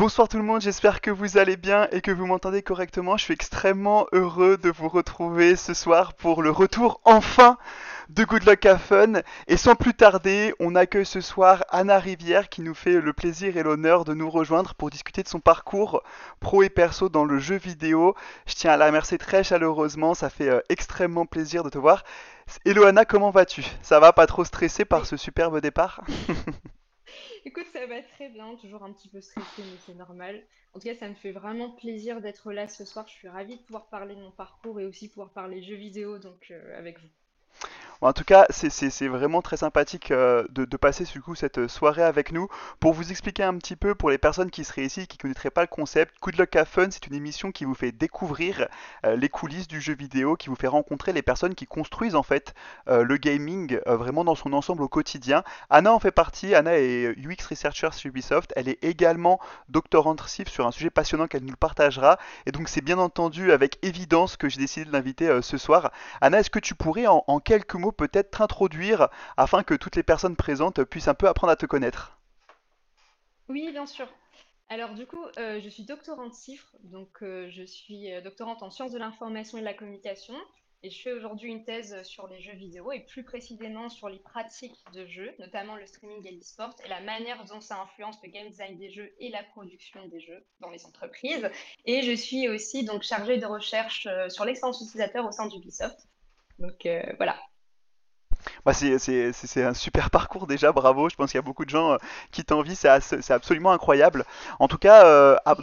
Bonsoir tout le monde, j'espère que vous allez bien et que vous m'entendez correctement. Je suis extrêmement heureux de vous retrouver ce soir pour le retour enfin de Good Luck Have Fun. Et sans plus tarder, on accueille ce soir Anna Rivière qui nous fait le plaisir et l'honneur de nous rejoindre pour discuter de son parcours pro et perso dans le jeu vidéo. Je tiens à la remercier très chaleureusement, ça fait euh, extrêmement plaisir de te voir. Hello comment vas-tu? Ça va pas trop stressé par ce superbe départ? Écoute, ça va très bien, toujours un petit peu stressé, mais c'est normal. En tout cas, ça me fait vraiment plaisir d'être là ce soir. Je suis ravie de pouvoir parler de mon parcours et aussi pouvoir parler jeux vidéo donc euh, avec vous. En tout cas, c'est vraiment très sympathique euh, de, passer du coup cette soirée avec nous. Pour vous expliquer un petit peu, pour les personnes qui seraient ici, qui ne connaîtraient pas le concept, Good Luck Have Fun, c'est une émission qui vous fait découvrir euh, les coulisses du jeu vidéo, qui vous fait rencontrer les personnes qui construisent en fait euh, le gaming vraiment dans son ensemble au quotidien. Anna en fait partie, Anna est UX Researcher chez Ubisoft, elle est également doctorante CIF sur un sujet passionnant qu'elle nous partagera. Et donc c'est bien entendu avec évidence que j'ai décidé de l'inviter ce soir. Anna, est-ce que tu pourrais en quelques mots peut-être t'introduire afin que toutes les personnes présentes puissent un peu apprendre à te connaître Oui, bien sûr. Alors du coup, euh, je suis doctorante CIFRE, donc euh, je suis euh, doctorante en sciences de l'information et de la communication, et je fais aujourd'hui une thèse sur les jeux vidéo, et plus précisément sur les pratiques de jeux, notamment le streaming et l'e-sport, et la manière dont ça influence le game design des jeux et la production des jeux dans les entreprises. Et je suis aussi donc chargée de recherche sur l'expérience utilisateur au sein d'Ubisoft. Donc voilà, bah c'est un super parcours déjà, bravo. Je pense qu'il y a beaucoup de gens euh, qui t'envient, c'est absolument incroyable. En tout cas, euh, ah,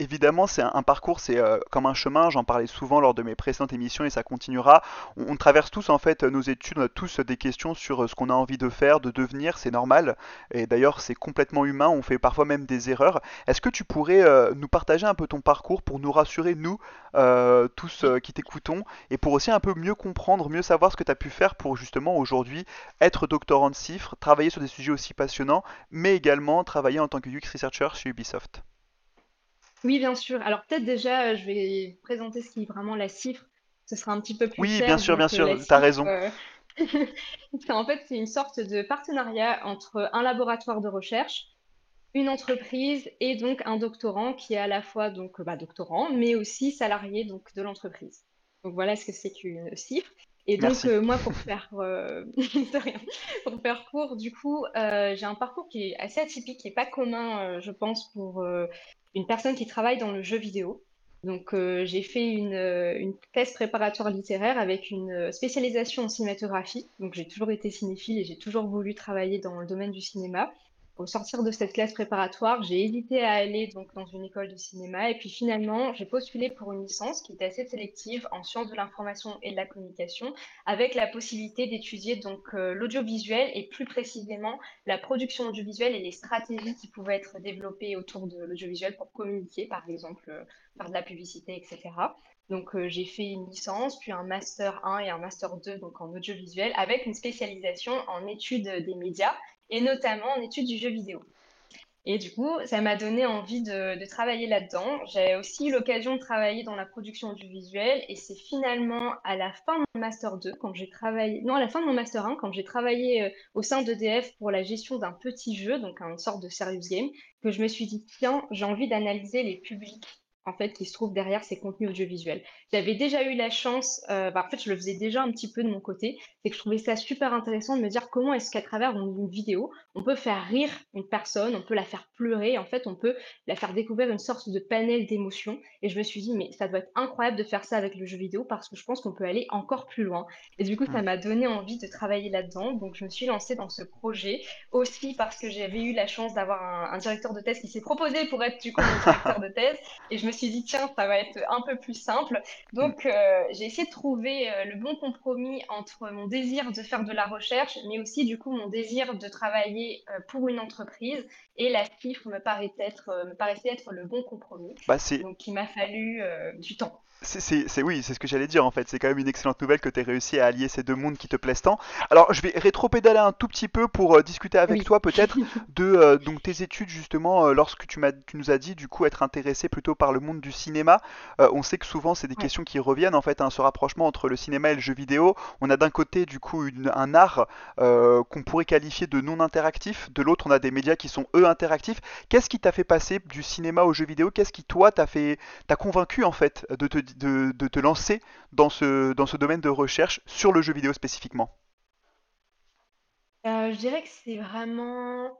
Évidemment, c'est un, parcours, c'est euh, comme un chemin. J'en parlais souvent lors de mes précédentes émissions et ça continuera. On, traverse tous en fait nos études, on a tous des questions sur euh, ce qu'on a envie de faire, de devenir. C'est normal. Et d'ailleurs, c'est complètement humain. On fait parfois même des erreurs. Est-ce que tu pourrais euh, nous partager un peu ton parcours pour nous rassurer, nous, tous qui t'écoutons, et pour aussi un peu mieux comprendre, mieux savoir ce que tu as pu faire pour justement aujourd'hui être doctorant de cifres, travailler sur des sujets aussi passionnants, mais également travailler en tant que UX Researcher chez Ubisoft? Oui, bien sûr. Alors peut-être déjà, euh, je vais présenter ce qui est vraiment la cifre. Ce sera un petit peu plus Oui, bien sûr, bien sûr, tu as raison. Euh, en fait, c'est une sorte de partenariat entre un laboratoire de recherche, une entreprise et donc un doctorant qui est à la fois donc bah, doctorant, mais aussi salarié donc de l'entreprise. Donc voilà ce que c'est qu'une cifre. Et donc euh, moi, pour faire, rien. pour faire court, du coup, j'ai un parcours qui est assez atypique, qui n'est pas commun, je pense, pour une personne qui travaille dans le jeu vidéo. Donc, euh, j'ai fait une, euh, une, thèse préparatoire littéraire avec une euh, spécialisation en cinématographie. Donc, j'ai toujours été cinéphile et j'ai toujours voulu travailler dans le domaine du cinéma au sortir de cette classe préparatoire, j'ai hésité à aller donc dans une école de cinéma et puis finalement, j'ai postulé pour une licence qui était assez sélective en sciences de l'information et de la communication avec la possibilité d'étudier donc euh, l'audiovisuel et plus précisément la production audiovisuelle et les stratégies qui pouvaient être développées autour de l'audiovisuel pour communiquer par exemple euh, faire de la publicité etc. Donc euh, j'ai fait une licence, puis un master 1 et un master 2 donc en audiovisuel avec une spécialisation en études des médias et notamment en études du jeu vidéo. Et du coup, ça m'a donné envie de, travailler là-dedans. J'ai aussi eu l'occasion de travailler dans la production du visuel et c'est finalement à la fin de mon master 2, quand j'ai travaillé, non, à la fin de mon master 1, quand j'ai travaillé euh, au sein d'EDF pour la gestion d'un petit jeu, donc une sorte de serious game, que je me suis dit, tiens, j'ai envie d'analyser les publics en fait, qui se trouve derrière ces contenus audiovisuels. J'avais déjà eu la chance, euh, bah, en fait, je le faisais déjà un petit peu de mon côté, c'est que je trouvais ça super intéressant de me dire comment est-ce qu'à travers une vidéo, on peut faire rire une personne, on peut la faire pleurer, en fait, on peut la faire découvrir une sorte de panel d'émotions. Et je me suis dit, mais ça doit être incroyable de faire ça avec le jeu vidéo parce que je pense qu'on peut aller encore plus loin. Et du coup, ça m'a donné envie de travailler là-dedans. Donc, je me suis lancée dans ce projet aussi parce que j'avais eu la chance d'avoir un, un, directeur de thèse qui s'est proposé pour être du coup mon directeur de thèse. Et je me suis dit, tiens, ça va être un peu plus simple. Donc, mm. euh, j'ai essayé de trouver euh, le bon compromis entre mon désir de faire de la recherche, mais aussi, du coup, mon désir de travailler euh, pour une entreprise. Et la CIFRE me, paraissait être, me paraissait être le bon compromis. Bah, Donc, il m'a fallu du temps. C'est, oui, c'est ce que j'allais dire en fait. C'est quand même une excellente nouvelle que tu aies réussi à allier ces deux mondes qui te plaisent tant. Alors, je vais rétro-pédaler un tout petit peu pour euh, discuter avec Oui. toi peut-être de euh, donc tes études justement. euh, lorsque tu nous as dit du coup être intéressé plutôt par le monde du cinéma. On sait que souvent c'est des Ouais. questions qui reviennent en fait, hein, ce rapprochement entre le cinéma et le jeu vidéo. On a d'un côté du coup une- un art qu'on pourrait qualifier de non interactif. De l'autre, on a des médias qui sont eux interactifs. Qu'est-ce qui t'a fait passer du cinéma au jeu vidéo? Qu'est-ce qui toi t'a fait t'a convaincu en fait de te, de, te lancer dans ce, dans ce domaine de recherche sur le jeu vidéo spécifiquement. Euh, je dirais que c'est vraiment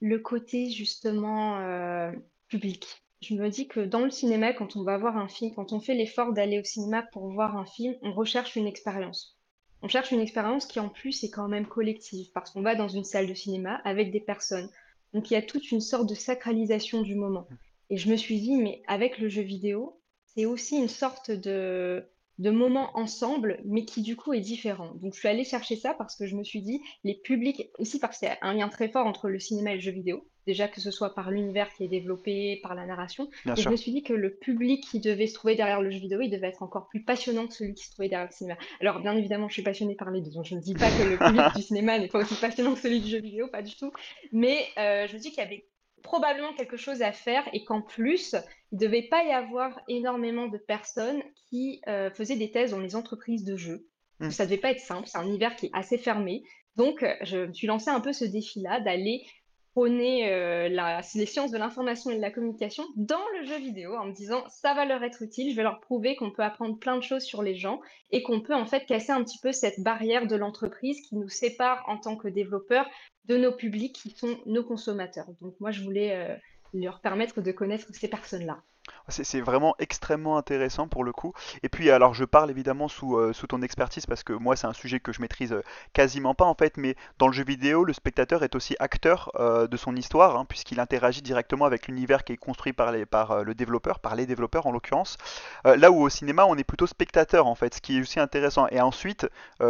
le côté justement euh, public. Je me dis que dans le cinéma, quand on va voir un film, quand on fait l'effort d'aller au cinéma pour voir un film, on recherche une expérience. On cherche une expérience qui en plus est quand même collective, parce qu'on va dans une salle de cinéma avec des personnes. Donc il y a toute une sorte de sacralisation du moment. Et je me suis dit, mais avec le jeu vidéo, c'est aussi une sorte de, de moment ensemble, mais qui du coup est différent. Donc je suis allée chercher ça parce que je me suis dit, les publics, aussi parce qu'il y a un lien très fort entre le cinéma et le jeu vidéo, déjà que ce soit par l'univers qui est développé, par la narration, Bien et je me suis dit que le public qui devait se trouver derrière le jeu vidéo, il devait être encore plus passionnant que celui qui se trouvait derrière le cinéma. Alors bien évidemment, je suis passionnée par les deux, donc je ne dis pas que le public du cinéma n'est pas aussi passionnant que celui du jeu vidéo, pas du tout, mais euh, je me dis qu'il y avait probablement quelque chose à faire et qu'en plus, il ne devait pas y avoir énormément de personnes qui euh, faisaient des thèses dans les entreprises de jeux. Hmm, Ça ne devait pas être simple, c'est un univers qui est assez fermé. Donc, euh, je me suis lancé un peu ce défi-là d'aller prôner euh, la- les sciences de l'information et de la communication dans le jeu vidéo en me disant ça va leur être utile, je vais leur prouver qu'on peut apprendre plein de choses sur les gens et qu'on peut en fait casser un petit peu cette barrière de l'entreprise qui nous sépare en tant que développeurs de nos publics qui sont nos consommateurs. Donc moi, je voulais euh, leur permettre de connaître ces personnes-là. C'est vraiment extrêmement intéressant pour le coup. Et puis alors je parle évidemment sous, euh, ton expertise parce que moi c'est un sujet que je maîtrise euh, quasiment pas en fait, mais dans le jeu vidéo le spectateur est aussi acteur euh, de son histoire hein, puisqu'il interagit directement avec l'univers qui est construit par, les, par le développeur, par les développeurs en l'occurrence. Là où au cinéma on est plutôt spectateur en fait, ce qui est aussi intéressant. Et ensuite,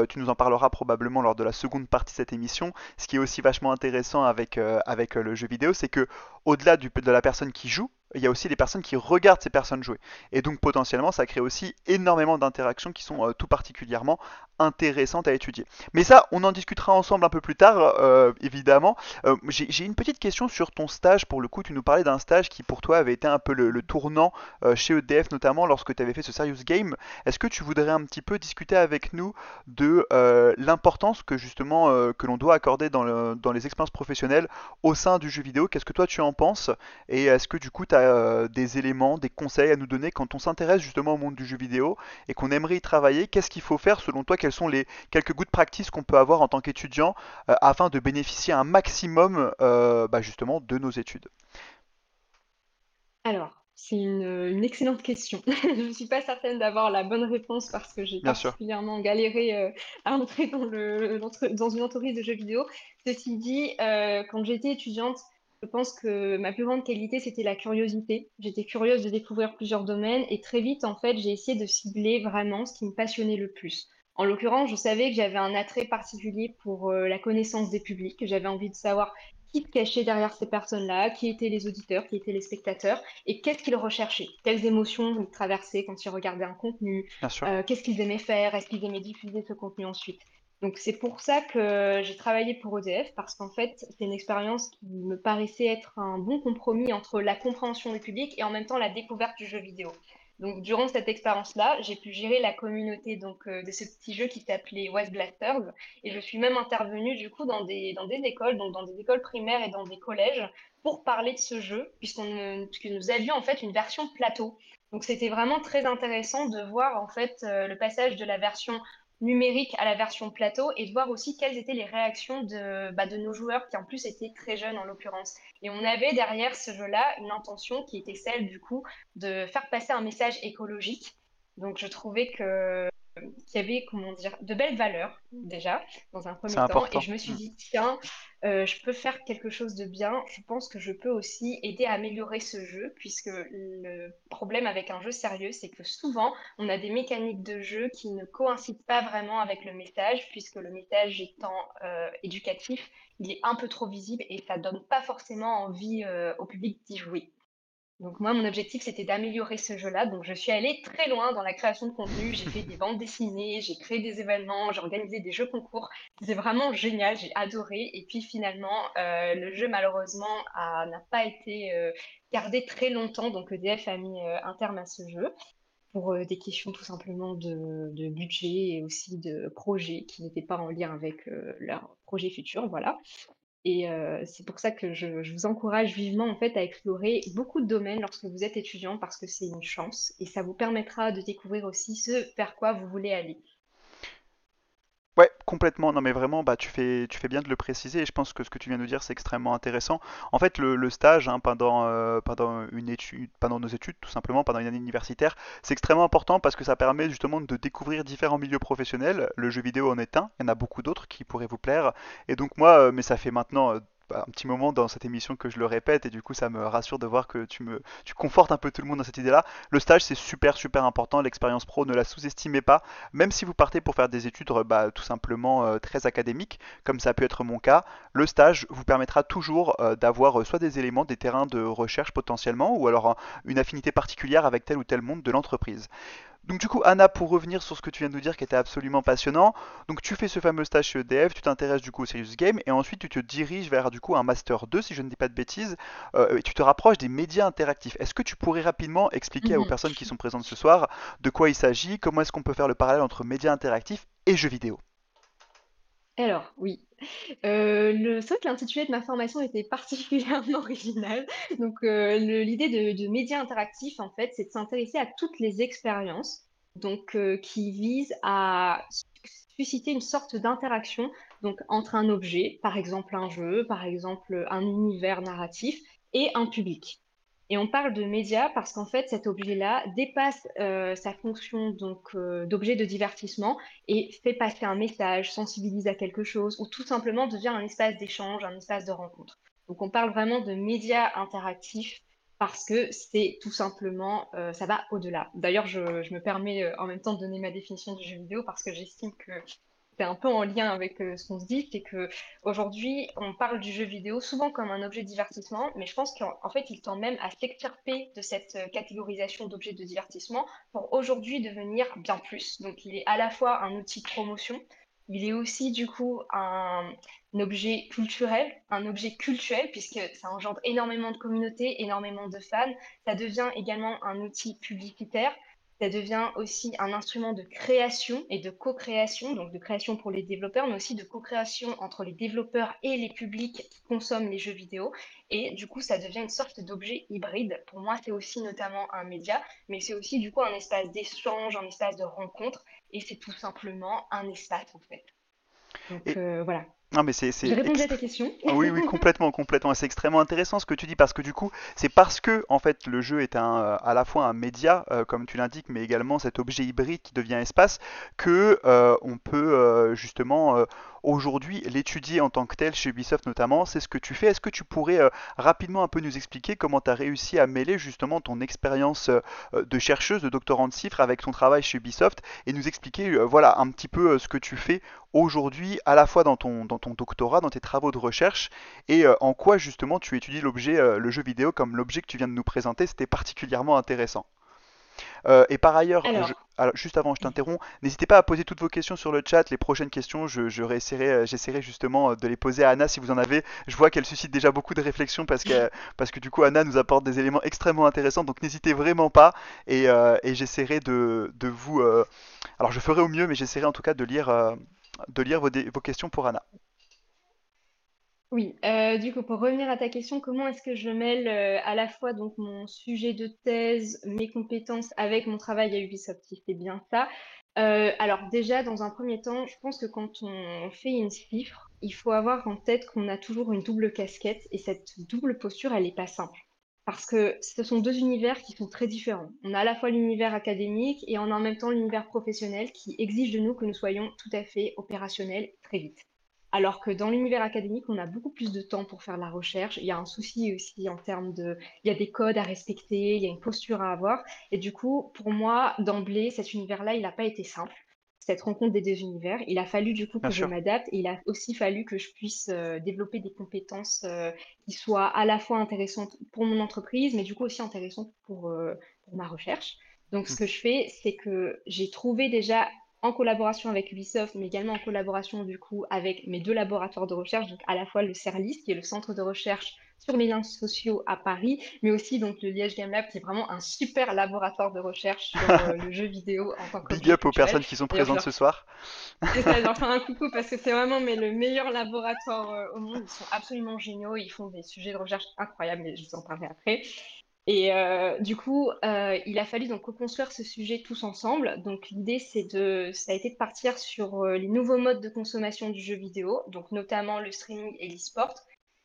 tu nous en parleras probablement lors de la seconde partie de cette émission, ce qui est aussi vachement intéressant avec, avec le jeu vidéo, c'est que au-delà de la personne qui joue, il y a aussi les personnes qui regardent ces personnes jouer. Et donc potentiellement, ça crée aussi énormément d'interactions qui sont euh, tout particulièrement intéressantes à étudier. Mais ça, on en discutera ensemble un peu plus tard, euh, évidemment. Euh, J'ai une petite question sur ton stage. Pour le coup, tu nous parlais d'un stage qui pour toi avait été un peu le, tournant euh, chez EDF, notamment lorsque tu avais fait ce Serious Game. Est-ce que tu voudrais un petit peu discuter avec nous de l'importance que justement que l'on doit accorder dans, dans les expériences professionnelles au sein du jeu vidéo? Qu'est-ce que toi tu en penses? Et est-ce que du coup, tu as des éléments, des conseils à nous donner quand on s'intéresse justement au monde du jeu vidéo et qu'on aimerait y travailler? Qu'est-ce qu'il faut faire selon toi? Quelles sont les quelques good practices qu'on peut avoir en tant qu'étudiant euh, afin de bénéficier un maximum euh, bah, justement de nos études Alors, c'est une, une excellente question. Je ne suis pas certaine d'avoir la bonne réponse parce que j'ai sûr. particulièrement galéré euh, à entrer dans le, dans une entreprise de jeux vidéo. Ceci dit, quand j'étais étudiante, je pense que ma plus grande qualité, c'était la curiosité. J'étais curieuse de découvrir plusieurs domaines et très vite, en fait, j'ai essayé de cibler vraiment ce qui me passionnait le plus. En l'occurrence, je savais que j'avais un attrait particulier pour euh, la connaissance des publics, que j'avais envie de savoir qui se cachait derrière ces personnes-là, qui étaient les auditeurs, qui étaient les spectateurs et qu'est-ce qu'ils recherchaient, quelles émotions ils traversaient quand ils regardaient un contenu, euh, qu'est-ce qu'ils aimaient faire, est-ce qu'ils aimaient diffuser ce contenu ensuite? Donc c'est pour ça que j'ai travaillé pour EDF, parce qu'en fait, c'est une expérience qui me paraissait être un bon compromis entre la compréhension du public et en même temps la découverte du jeu vidéo. Donc durant cette expérience-là, j'ai pu gérer la communauté donc, euh, de ce petit jeu qui s'appelait West Blasters, et je suis même intervenue du coup dans des, dans des écoles, donc dans des écoles primaires et dans des collèges, pour parler de ce jeu, puisque nous avions en fait une version plateau. Donc c'était vraiment très intéressant de voir en fait euh, le passage de la version numérique à la version plateau et de voir aussi quelles étaient les réactions de, bah, de nos joueurs qui en plus étaient très jeunes en l'occurrence. Et on avait derrière ce jeu-là une intention qui était celle du coup de faire passer un message écologique. Donc je trouvais que qu'il y avait, comment dire, de belles valeurs déjà, dans un premier temps. Et je me suis Mm. dit, tiens, euh, je peux faire quelque chose de bien. Je pense que je peux aussi aider à améliorer ce jeu, puisque le problème avec un jeu sérieux, c'est que souvent, on a des mécaniques de jeu qui ne coïncident pas vraiment avec le message, puisque le message étant euh, éducatif, il est un peu trop visible et ça donne pas forcément envie euh, au public d'y jouer. Donc moi, mon objectif, c'était d'améliorer ce jeu-là. Donc je suis allée très loin dans la création de contenu. J'ai fait des bandes dessinées, j'ai créé des événements, j'ai organisé des jeux concours. C'était vraiment génial, j'ai adoré. Et puis finalement, euh, le jeu, malheureusement, n'a pas été euh, gardé très longtemps. Donc EDF a mis euh, un terme à ce jeu pour des questions tout simplement de, de, budget et aussi de projets qui n'étaient pas en lien avec leur projet futur. Voilà. Et c'est pour ça que je, je, vous encourage vivement en fait à explorer beaucoup de domaines lorsque vous êtes étudiant parce que c'est une chance et ça vous permettra de découvrir aussi ce vers quoi vous voulez aller. Complètement. Non, mais vraiment, bah, tu fais, tu fais bien de le préciser. Et je pense que ce que tu viens de dire, c'est extrêmement intéressant. En fait, le, stage hein, pendant, euh, pendant une étude, pendant nos études, tout simplement, pendant une année universitaire, c'est extrêmement important parce que ça permet justement de découvrir différents milieux professionnels. Le jeu vidéo en est un. Il y en a beaucoup d'autres qui pourraient vous plaire. Et donc moi, euh, mais ça fait maintenant euh, un petit moment dans cette émission que je le répète et du coup ça me rassure de voir que tu me tu confortes un peu tout le monde dans cette idée-là. Le stage c'est super super important, l'expérience pro ne la sous-estimez pas, même si vous partez pour faire des études bah, tout simplement euh, très académiques, comme ça peut être mon cas, le stage vous permettra toujours euh, d'avoir euh, soit des éléments, des terrains de recherche potentiellement, ou alors une affinité particulière avec tel ou tel monde de l'entreprise. Donc du coup, Anna, pour revenir sur ce que tu viens de nous dire qui était absolument passionnant, donc tu fais ce fameux stage chez EDF, tu t'intéresses du coup au Serious Game, et ensuite tu te diriges vers du coup un Master 2, si je ne dis pas de bêtises, euh, et tu te rapproches des médias interactifs. Est-ce que tu pourrais rapidement expliquer aux Mhm. personnes qui sont présentes ce soir de quoi il s'agit, comment est-ce qu'on peut faire le parallèle entre médias interactifs et jeux vidéo? Alors, oui. Euh, le, c'est vrai que l'intitulé de ma formation était particulièrement original. Donc, euh, l'idée de, de médias interactifs, en fait, c'est de s'intéresser à toutes les expériences, donc euh, qui visent à su- susciter une sorte d'interaction, entre un objet, par exemple un jeu, par exemple un univers narratif, et un public. Et on parle de médias parce qu'en fait, cet objet-là dépasse euh, sa fonction donc euh, d'objet de divertissement et fait passer un message, sensibilise à quelque chose, ou tout simplement devient un espace d'échange, un espace de rencontre. Donc on parle vraiment de médias interactifs parce que c'est tout simplement, euh, ça va au-delà. D'ailleurs, je, je me permets en même temps de donner ma définition du jeu vidéo parce que j'estime que c'est un peu en lien avec euh, ce qu'on se dit, c'est que aujourd'hui, on parle du jeu vidéo souvent comme un objet de divertissement, mais je pense qu'en en fait, il tend même à s'extirper de cette euh, catégorisation d'objet de divertissement pour aujourd'hui devenir bien plus. Donc, il est à la fois un outil de promotion, il est aussi du coup un, objet culturel, un objet cultuel, puisque ça engendre énormément de communautés, énormément de fans. Ça devient également un outil publicitaire. Ça devient aussi un instrument de création et de co-création, donc de création pour les développeurs, mais aussi de co-création entre les développeurs et les publics qui consomment les jeux vidéo. Et du coup, ça devient une sorte d'objet hybride. Pour moi, c'est aussi notamment un média, mais c'est aussi du coup un espace d'échange, un espace de rencontre, et c'est tout simplement un espace en fait. Donc Et euh, voilà. Non mais c'est J'ai répondu à ta question. Ah Oui, oui, complètement, complètement. C'est extrêmement intéressant ce que tu dis parce que du coup, c'est parce que en fait le jeu est un, euh, à la fois un média, euh, comme tu l'indiques, mais également cet objet hybride qui devient espace, que euh, on peut justement aujourd'hui l'étudier en tant que tel chez Ubisoft notamment. C'est ce que tu fais. Est-ce que tu pourrais euh, rapidement un peu nous expliquer comment tu as réussi à mêler justement ton expérience euh, de chercheuse, de doctorant de cifres avec ton travail chez Ubisoft et nous expliquer euh, voilà un petit peu ce que tu fais aujourd'hui à la fois dans ton, dans ton doctorat, dans tes travaux de recherche, et euh, en quoi justement tu étudies l'objet, euh, le jeu vidéo comme l'objet que tu viens de nous présenter, c'était particulièrement intéressant. Euh, et par ailleurs, je- Alors, juste avant, je t'interromps, n'hésitez pas à poser toutes vos questions sur le chat. Les prochaines questions, je, je réessayerai, j'essaierai justement de les poser à Anna si vous en avez. Je vois qu'elle suscite déjà beaucoup de réflexions parce que, parce que du coup, Anna nous apporte des éléments extrêmement intéressants. Donc n'hésitez vraiment pas et, euh, et j'essaierai de, de vous. euh, alors je ferai au mieux, mais j'essaierai en tout cas de lire, de lire vos, questions pour Anna. Oui, euh, du coup, pour revenir à ta question, comment est-ce que je mêle euh, à la fois donc mon sujet de thèse, mes compétences avec mon travail à Ubisoft, si c'est bien ça. Euh, alors déjà, dans un premier temps, je pense que quand on fait une cifre, il faut avoir en tête qu'on a toujours une double casquette et cette double posture, elle n'est pas simple. Parce que ce sont deux univers qui sont très différents. On a à la fois l'univers académique et on a en même temps l'univers professionnel qui exige de nous que nous soyons tout à fait opérationnels très vite. Alors que dans l'univers académique, on a beaucoup plus de temps pour faire la recherche. Il y a un souci aussi en termes de... Il y a des codes à respecter, il y a une posture à avoir. Et du coup, pour moi, d'emblée, cet univers-là, il n'a pas été simple. Cette rencontre des deux univers. Il a fallu du coup Bien que je m'adapte et il a aussi fallu que je puisse euh, développer des compétences euh, qui soient à la fois intéressantes pour mon entreprise, mais du coup aussi intéressantes pour, euh, pour ma recherche. Donc, ce Mm. que je fais, c'est que j'ai trouvé déjà en collaboration avec Ubisoft, mais également en collaboration du coup avec mes deux laboratoires de recherche, donc à la fois le CERLIS, qui est le centre de recherche sur les liens sociaux à Paris, mais aussi donc le Liège Game Lab, qui est vraiment un super laboratoire de recherche sur euh, le jeu vidéo en tant Big qu'objet up aux personnes qui sont présentes ce soir. c'est ça, leur fais un coucou parce que c'est vraiment mais, le meilleur laboratoire euh, au monde. Ils sont absolument géniaux, ils font des sujets de recherche incroyables, mais je vous en parlerai après. Et euh, du coup, euh, il a fallu donc co-construire ce sujet tous ensemble. Donc l'idée, c'est de, ça a été de partir sur les nouveaux modes de consommation du jeu vidéo, donc notamment le streaming et l'e-sport,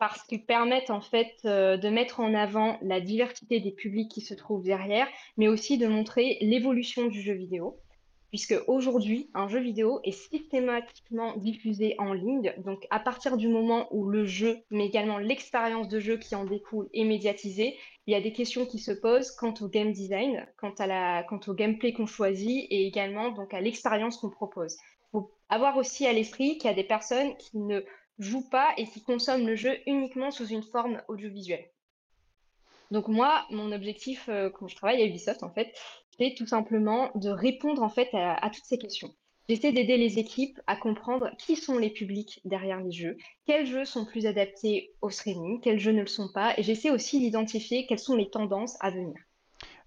parce qu'ils permettent en fait euh, de mettre en avant la diversité des publics qui se trouvent derrière, mais aussi de montrer l'évolution du jeu vidéo puisque aujourd'hui, un jeu vidéo est systématiquement diffusé en ligne. Donc, à partir du moment où le jeu, mais également l'expérience de jeu qui en découle, est médiatisée, il y a des questions qui se posent quant au game design, quant, à la, quant au gameplay qu'on choisit et également donc à l'expérience qu'on propose. Il faut avoir aussi à l'esprit qu'il y a des personnes qui ne jouent pas et qui consomment le jeu uniquement sous une forme audiovisuelle. Donc moi, mon objectif euh, quand je travaille à Ubisoft, en fait, c'est tout simplement de répondre en fait à, à toutes ces questions. J'essaie d'aider les équipes à comprendre qui sont les publics derrière les jeux, quels jeux sont plus adaptés au streaming, quels jeux ne le sont pas, et j'essaie aussi d'identifier quelles sont les tendances à venir.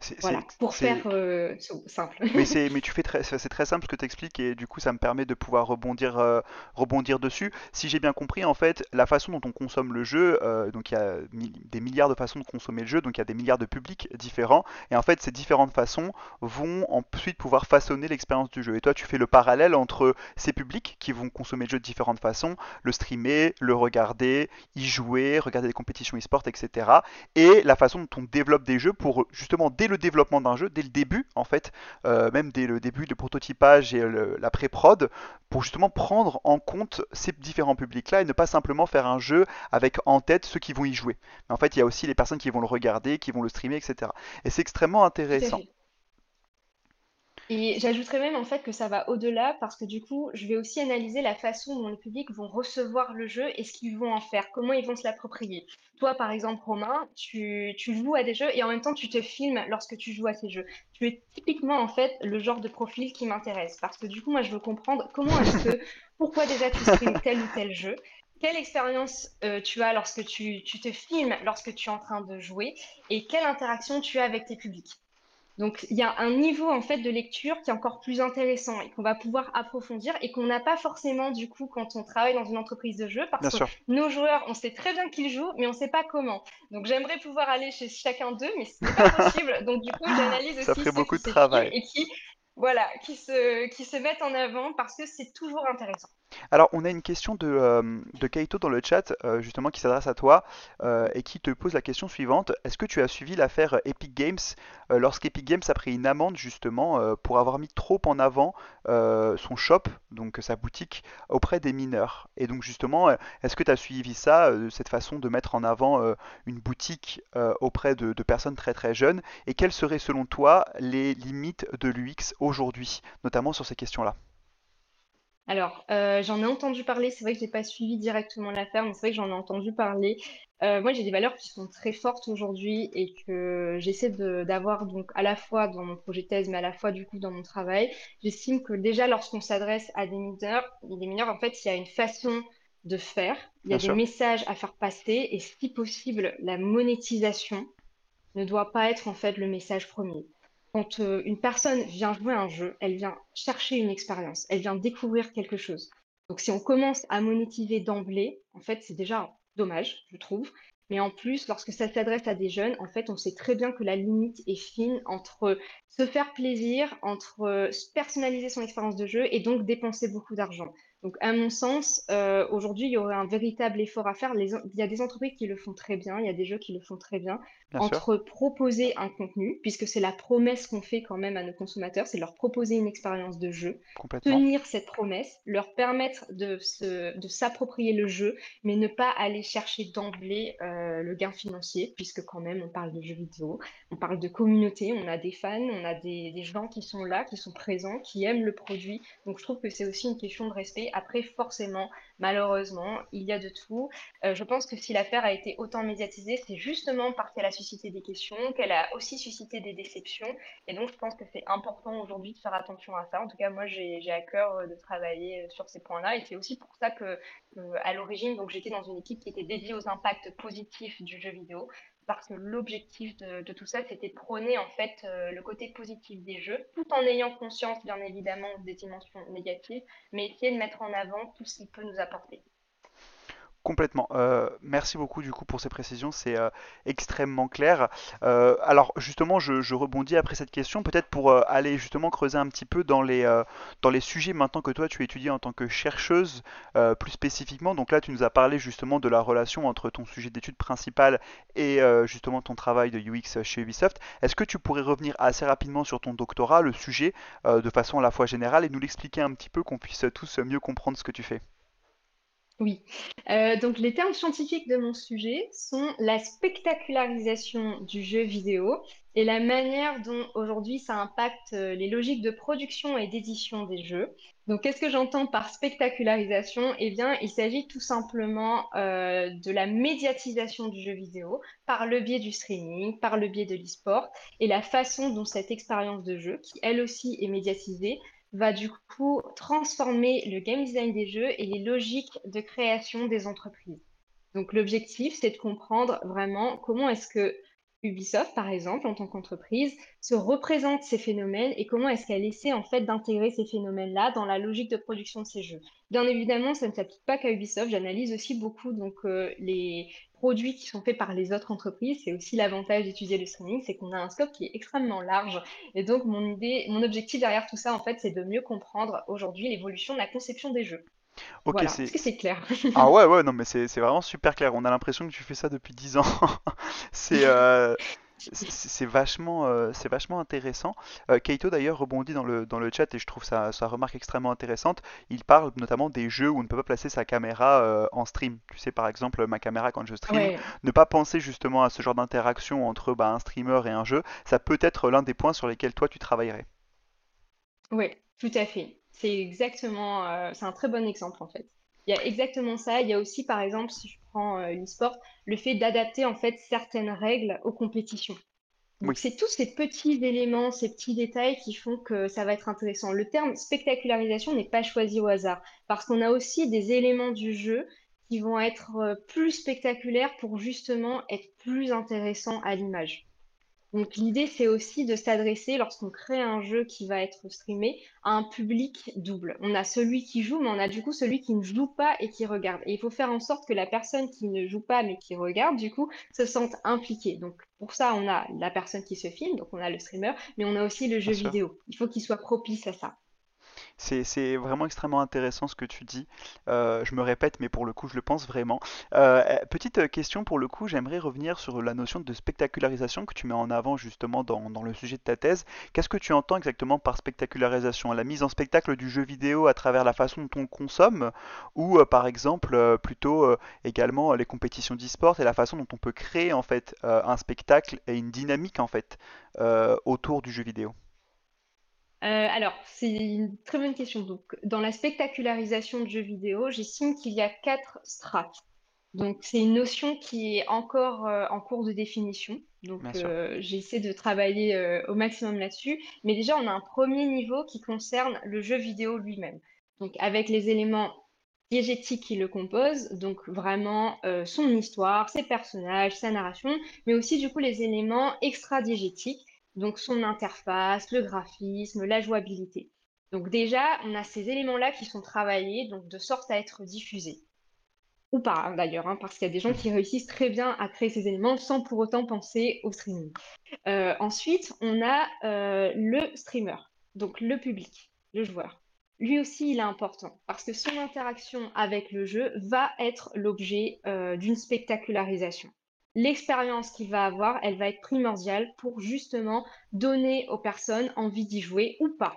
C'est, Voilà, c'est, pour faire euh, simple. Mais c'est, mais tu fais très, c'est très simple ce que tu expliques et du coup ça me permet de pouvoir rebondir, euh, rebondir dessus. Si j'ai bien compris, en fait, la façon dont on consomme le jeu, euh, donc il y a des milliards de façons de consommer le jeu, donc il y a des milliards de publics différents et en fait ces différentes façons vont ensuite pouvoir façonner l'expérience du jeu. Et toi tu fais le parallèle entre ces publics qui vont consommer le jeu de différentes façons, le streamer, le regarder, y jouer, regarder des compétitions e-sport, etc. Et la façon dont on développe des jeux pour justement dès le développement d'un jeu, dès le début en fait, euh, même dès le début de prototypage et le- la pré-prod, pour justement prendre en compte ces différents publics-là et ne pas simplement faire un jeu avec en tête ceux qui vont y jouer. Mais en fait, il y a aussi les personnes qui vont le regarder, qui vont le streamer, etc. Et c'est extrêmement intéressant. Et j'ajouterais même en fait que ça va au-delà parce que du coup, je vais aussi analyser la façon dont les publics vont recevoir le jeu et ce qu'ils vont en faire, comment ils vont se l'approprier. Toi, par exemple, Romain, tu, tu joues à des jeux et en même temps, tu te filmes lorsque tu joues à ces jeux. Tu es typiquement en fait le genre de profil qui m'intéresse parce que du coup, moi, je veux comprendre comment est-ce que, pourquoi déjà tu streams tel ou tel jeu. Quelle expérience euh, tu as lorsque tu, tu te filmes, lorsque tu es en train de jouer, et quelle interaction tu as avec tes publics. Donc, il y a un niveau en fait de lecture qui est encore plus intéressant et qu'on va pouvoir approfondir et qu'on n'a pas forcément du coup quand on travaille dans une entreprise de jeu parce Bien que sûr, nos joueurs, on sait très bien qu'ils jouent, mais on ne sait pas comment. Donc, j'aimerais pouvoir aller chez chacun d'eux, mais ce n'est pas possible. Donc, du coup, j'analyse aussi beaucoup de travail. et qui, voilà, qui se, qui se mettent en avant parce que c'est toujours intéressant. Alors, on a une question de, euh, Kaito dans le chat, euh, justement, qui s'adresse à toi euh, et qui te pose la question suivante. Est-ce que tu as suivi l'affaire Epic Games lorsqu'Epic Games a pris une amende, justement, pour avoir mis trop en avant son shop, donc sa boutique, auprès des mineurs? Et donc, justement, est-ce que tu as suivi ça, cette façon de mettre en avant une boutique auprès de, de personnes très très jeunes? Et quelles seraient, selon toi, les limites de l'UX aujourd'hui, notamment sur ces questions-là? Alors, euh, j'en ai entendu parler, c'est vrai que j'ai pas suivi directement l'affaire, mais c'est vrai que j'en ai entendu parler. Euh, moi, j'ai des valeurs qui sont très fortes aujourd'hui et que j'essaie d'avoir donc à la fois dans mon projet thèse, mais à la fois du coup dans mon travail. J'estime que déjà lorsqu'on s'adresse à des mineurs, des mineurs, en fait, il y a une façon de faire, il y Bien a des sûr. messages à faire passer et si possible, la monétisation ne doit pas être en fait le message premier. Quand euh, une personne vient jouer un jeu, elle vient chercher une expérience, elle vient découvrir quelque chose. Donc si on commence à monétiser d'emblée, en fait, c'est déjà dommage, je trouve. Mais en plus, lorsque ça s'adresse à des jeunes, en fait, on sait très bien que la limite est fine entre se faire plaisir, entre euh, personnaliser son expérience de jeu et donc dépenser beaucoup d'argent. Donc, à mon sens, euh, aujourd'hui, il y aurait un véritable effort à faire. Les il y a des entreprises qui le font très bien, il y a des jeux qui le font très bien, Bien sûr, entre proposer un contenu, puisque c'est la promesse qu'on fait quand même à nos consommateurs, c'est leur proposer une expérience de jeu, tenir cette promesse, leur permettre de se, de s'approprier le jeu, mais ne pas aller chercher d'emblée euh, le gain financier, puisque quand même on parle de jeux vidéo, on parle de communauté, on a des fans, on a des, des gens qui sont là, qui sont présents, qui aiment le produit. Donc je trouve que c'est aussi une question de respect. Après, forcément, malheureusement, il y a de tout. Euh, je pense que si l'affaire a été autant médiatisée, c'est justement parce qu'elle a suscité des questions, qu'elle a aussi suscité des déceptions. Et donc, je pense que c'est important aujourd'hui de faire attention à ça. En tout cas, moi, j'ai à cœur euh, de travailler euh, sur ces points-là. Et c'est aussi pour ça que, à l'origine, donc j'étais dans une équipe qui était dédiée aux impacts positifs du jeu vidéo. Parce que l'objectif de, tout ça, c'était de prôner en fait euh, le côté positif des jeux, tout en ayant conscience, bien évidemment, des dimensions négatives, mais essayer de mettre en avant tout ce qu'il peut nous apporter. Complètement. Euh, merci beaucoup du coup pour ces précisions, c'est euh, extrêmement clair. Euh, alors justement, je, rebondis après cette question, peut-être pour aller justement creuser un petit peu dans les, dans les sujets maintenant que toi tu étudies en tant que chercheuse, plus spécifiquement. Donc là, tu nous as parlé justement de la relation entre ton sujet d'étude principal et justement ton travail de UX chez Ubisoft. Est-ce que tu pourrais revenir assez rapidement sur ton doctorat, le sujet, de façon à la fois générale et nous l'expliquer un petit peu, qu'on puisse tous mieux comprendre ce que tu fais? Oui. Euh, donc les termes scientifiques de mon sujet sont la spectacularisation du jeu vidéo et la manière dont aujourd'hui ça impacte euh, les logiques de production et d'édition des jeux. Donc qu'est-ce que j'entends par spectacularisation? Eh bien, il s'agit tout simplement euh, de la médiatisation du jeu vidéo par le biais du streaming, par le biais de l'e-sport et la façon dont cette expérience de jeu, qui elle aussi est médiatisée, va du coup transformer le game design des jeux et les logiques de création des entreprises. Donc l'objectif, c'est de comprendre vraiment comment est-ce que Ubisoft, par exemple, en tant qu'entreprise, se représente ces phénomènes et comment est-ce qu'elle essaie en fait d'intégrer ces phénomènes-là dans la logique de production de ses jeux. Bien évidemment, ça ne s'applique pas qu'à Ubisoft. J'analyse aussi beaucoup donc euh, les produits qui sont faits par les autres entreprises. C'est aussi l'avantage d'étudier le streaming, c'est qu'on a un scope qui est extrêmement large. Et donc mon idée, mon objectif derrière tout ça, en fait, c'est de mieux comprendre aujourd'hui l'évolution de la conception des jeux. Ok, Voilà. Est-ce c'est que c'est clair? Ah ouais, ouais, non, mais c'est c'est vraiment super clair. On a l'impression que tu fais ça depuis 10 ans. C'est euh, c'est vachement, euh, c'est vachement intéressant. Euh, Keito d'ailleurs rebondit dans le, dans le chat et je trouve sa, sa remarque extrêmement intéressante. Il parle notamment des jeux où on ne peut pas placer sa caméra euh, en stream. Tu sais, par exemple, ma caméra quand je stream, Ouais, ne pas penser justement à ce genre d'interaction entre bah, un streamer et un jeu, ça peut être l'un des points sur lesquels toi tu travaillerais. ouais, tout à fait. C'est exactement, c'est un très bon exemple en fait. Il y a exactement ça. Il y a aussi, par exemple, si je prends euh, l'e-sport, le fait d'adapter en fait certaines règles aux compétitions. Donc, Oui, c'est tous ces petits éléments, ces petits détails qui font que ça va être intéressant. Le terme spectacularisation n'est pas choisi au hasard, parce qu'on a aussi des éléments du jeu qui vont être euh, plus spectaculaires pour justement être plus intéressants à l'image. Donc l'idée, c'est aussi de s'adresser, lorsqu'on crée un jeu qui va être streamé, à un public double. On a celui qui joue, mais on a du coup celui qui ne joue pas et qui regarde. Et il faut faire en sorte que la personne qui ne joue pas mais qui regarde, du coup, se sente impliquée. Donc pour ça, on a la personne qui se filme, donc on a le streamer, mais on a aussi le jeu sûr. vidéo. Il faut qu'il soit propice à ça. C'est vraiment extrêmement intéressant ce que tu dis. Euh, je me répète, mais pour le coup, je le pense vraiment. Euh, euh, petite euh, question pour le coup, j'aimerais revenir sur la notion de spectacularisation que tu mets en avant justement dans, le sujet de ta thèse. Qu'est-ce que tu entends exactement par spectacularisation? La mise en spectacle du jeu vidéo à travers la façon dont on le consomme, ou par exemple plutôt également les compétitions d'e-sport et la façon dont on peut créer en fait un spectacle et une dynamique en fait autour du jeu vidéo? Euh, alors, c'est une très bonne question. Donc, dans la spectacularisation de jeux vidéo, j'estime qu'il y a quatre strates. Donc, c'est une notion qui est encore euh, en cours de définition. Donc, euh, j'essaie de travailler au maximum là-dessus. Mais déjà, on a un premier niveau qui concerne le jeu vidéo lui-même. Donc, avec les éléments diégétiques qui le composent, donc vraiment son histoire, ses personnages, sa narration, mais aussi du coup les éléments extra-diégétiques, donc son interface, le graphisme, la jouabilité. Donc déjà, on a ces éléments-là qui sont travaillés, donc de sorte à être diffusés. Ou pas, hein, d'ailleurs, hein, parce qu'il y a des gens qui réussissent très bien à créer ces éléments sans pour autant penser au streaming. Euh, ensuite, on a euh, le streamer, donc le public, le joueur. lui aussi, il est important parce que son interaction avec le jeu va être l'objet euh, d'une spectacularisation. L'expérience qu'il va avoir, elle va être primordiale pour justement donner aux personnes envie d'y jouer ou pas.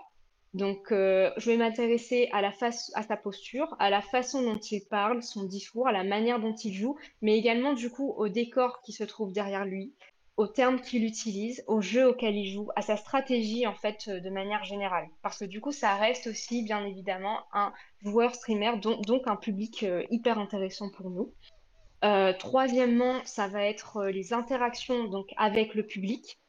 Donc, euh, je vais m'intéresser à, sa posture, à la façon dont il parle, son discours, à la manière dont il joue, mais également du coup au décor qui se trouve derrière lui, aux termes qu'il utilise, au jeu auquel il joue, à sa stratégie en fait euh, de manière générale. Parce que du coup, ça reste aussi bien évidemment un joueur streamer, donc, un public euh, hyper intéressant pour nous. Euh, troisièmement, ça va être les interactions donc avec le public.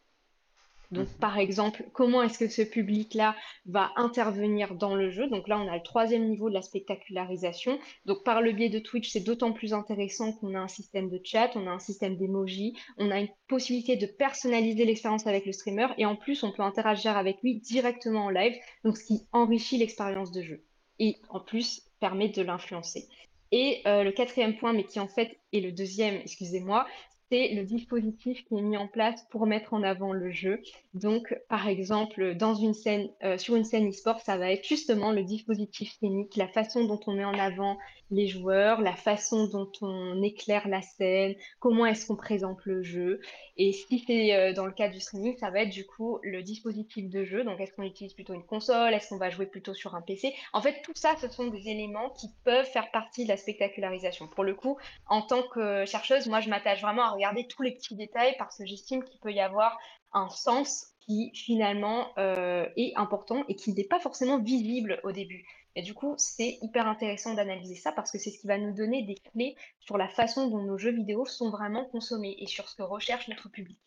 Donc, mhm. par exemple, comment est-ce que ce public-là va intervenir dans le jeu? Donc là, on a le troisième niveau de la spectacularisation. Donc, par le biais de Twitch, c'est d'autant plus intéressant qu'on a un système de chat, on a un système d'emoji, on a une possibilité de personnaliser l'expérience avec le streamer et en plus, on peut interagir avec lui directement en live, donc ce qui enrichit l'expérience de jeu et en plus permet de l'influencer. Et euh, le quatrième point, mais qui en fait est le deuxième, excusez-moi, c'est le dispositif qui est mis en place pour mettre en avant le jeu. Donc, par exemple, dans une scène, euh, sur une scène e-sport, ça va être justement le dispositif scénique, la façon dont on met en avant les joueurs, la façon dont on éclaire la scène, comment est-ce qu'on présente le jeu. Et si c'est euh, dans le cas du streaming, ça va être du coup le dispositif de jeu. Donc, est-ce qu'on utilise plutôt une console? Est-ce qu'on va jouer plutôt sur un PC En fait, tout ça, ce sont des éléments qui peuvent faire partie de la spectacularisation. Pour le coup, en tant que chercheuse, moi, je m'attache vraiment à regarder tous les petits détails parce que j'estime qu'il peut y avoir un sens qui finalement euh, est important et qui n'est pas forcément visible au début. Et du coup, c'est hyper intéressant d'analyser ça parce que c'est ce qui va nous donner des clés sur la façon dont nos jeux vidéo sont vraiment consommés et sur ce que recherche notre public.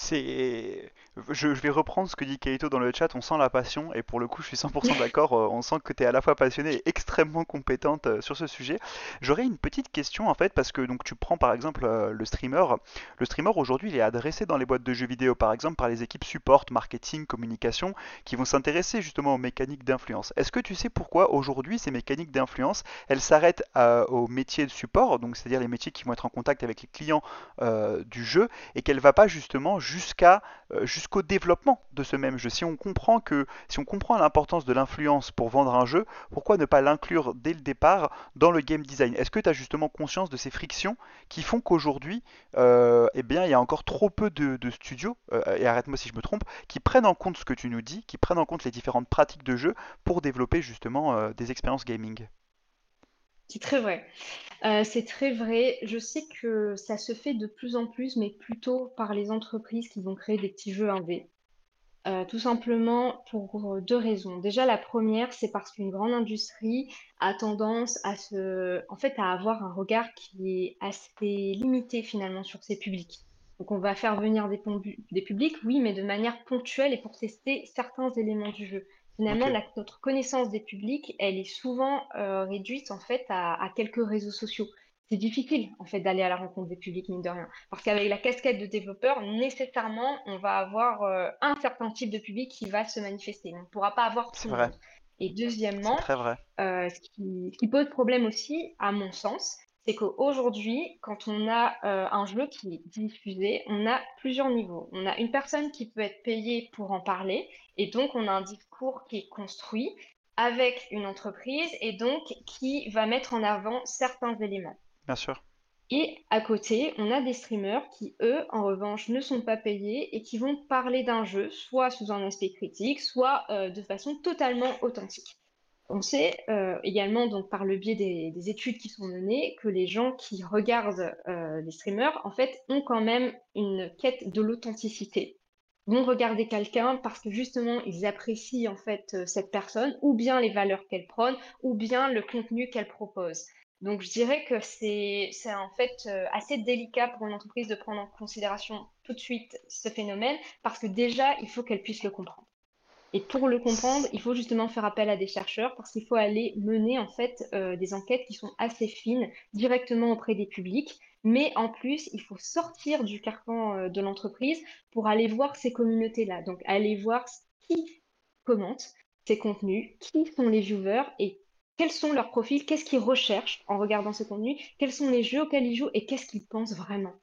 C'est, je, vais reprendre ce que dit Kaito dans le chat. On sent la passion et pour le coup, je suis 100% d'accord. Euh, on sent que tu es à la fois passionnée et extrêmement compétente euh, sur ce sujet. J'aurais une petite question en fait parce que donc tu prends par exemple euh, le streamer. Le streamer aujourd'hui, il est adressé dans les boîtes de jeux vidéo par exemple par les équipes support, marketing, communication qui vont s'intéresser justement aux mécaniques d'influence. Est-ce que tu sais pourquoi aujourd'hui ces mécaniques d'influence, elles s'arrêtent aux métiers de support, donc c'est-à-dire les métiers qui vont être en contact avec les clients du jeu et qu'elle va pas justement jusqu'à euh, jusqu'au développement de ce même jeu. Si on comprend que si on comprend l'importance de l'influence pour vendre un jeu, pourquoi ne pas l'inclure dès le départ dans le game design? Est-ce que tu as justement conscience de ces frictions qui font qu'aujourd'hui, euh, eh bien, il y a encore trop peu de, studios, euh, et arrête-moi si je me trompe, qui prennent en compte ce que tu nous dis, qui prennent en compte les différentes pratiques de jeu pour développer justement des expériences gaming? C'est très vrai. Euh, c'est très vrai. Je sais que ça se fait de plus en plus, mais plutôt par les entreprises qui vont créer des petits jeux indés. Euh, tout simplement pour deux raisons. Déjà, la première, c'est parce qu'une grande industrie a tendance à se, en fait, à avoir un regard qui est assez limité finalement sur ses publics. Donc, on va faire venir des, des publics, oui, mais de manière ponctuelle et pour tester certains éléments du jeu. Finalement, notre connaissance des publics, elle est souvent euh, réduite en fait à, quelques réseaux sociaux. C'est difficile en fait d'aller à la rencontre des publics, mine de rien. Parce qu'avec la casquette de développeur, nécessairement, on va avoir euh, un certain type de public qui va se manifester. On ne pourra pas avoir tout monde. Et deuxièmement, euh, ce, qui, ce, qui, pose problème aussi, à mon sens, c'est qu'aujourd'hui, quand on a euh, un jeu qui est diffusé, on a plusieurs niveaux. On a une personne qui peut être payée pour en parler, et donc on a un discours qui est construit avec une entreprise, et donc qui va mettre en avant certains éléments. Bien sûr. Et à côté, on a des streamers qui, eux, en revanche, ne sont pas payés et qui vont parler d'un jeu, soit sous un aspect critique, soit euh, de façon totalement authentique. On sait euh, également, donc par le biais des, études qui sont menées, que les gens qui regardent euh, les streamers, en fait, ont quand même une quête de l'authenticité. Vont regarder quelqu'un parce que justement, ils apprécient en fait euh, cette personne, ou bien les valeurs qu'elle prône, ou bien le contenu qu'elle propose. Donc, je dirais que c'est en fait assez délicat pour une entreprise de prendre en considération tout de suite ce phénomène, parce que déjà, il faut qu'elle puisse le comprendre. Et pour le comprendre, il faut justement faire appel à des chercheurs parce qu'il faut aller mener en fait euh, des enquêtes qui sont assez fines directement auprès des publics. Mais en plus, il faut sortir du carcan euh, de l'entreprise pour aller voir ces communautés-là. Donc, aller voir qui commente ces contenus, qui sont les viewers et quels sont leurs profils, qu'est-ce qu'ils recherchent en regardant ce contenu, quels sont les jeux auxquels ils jouent et qu'est-ce qu'ils pensent vraiment.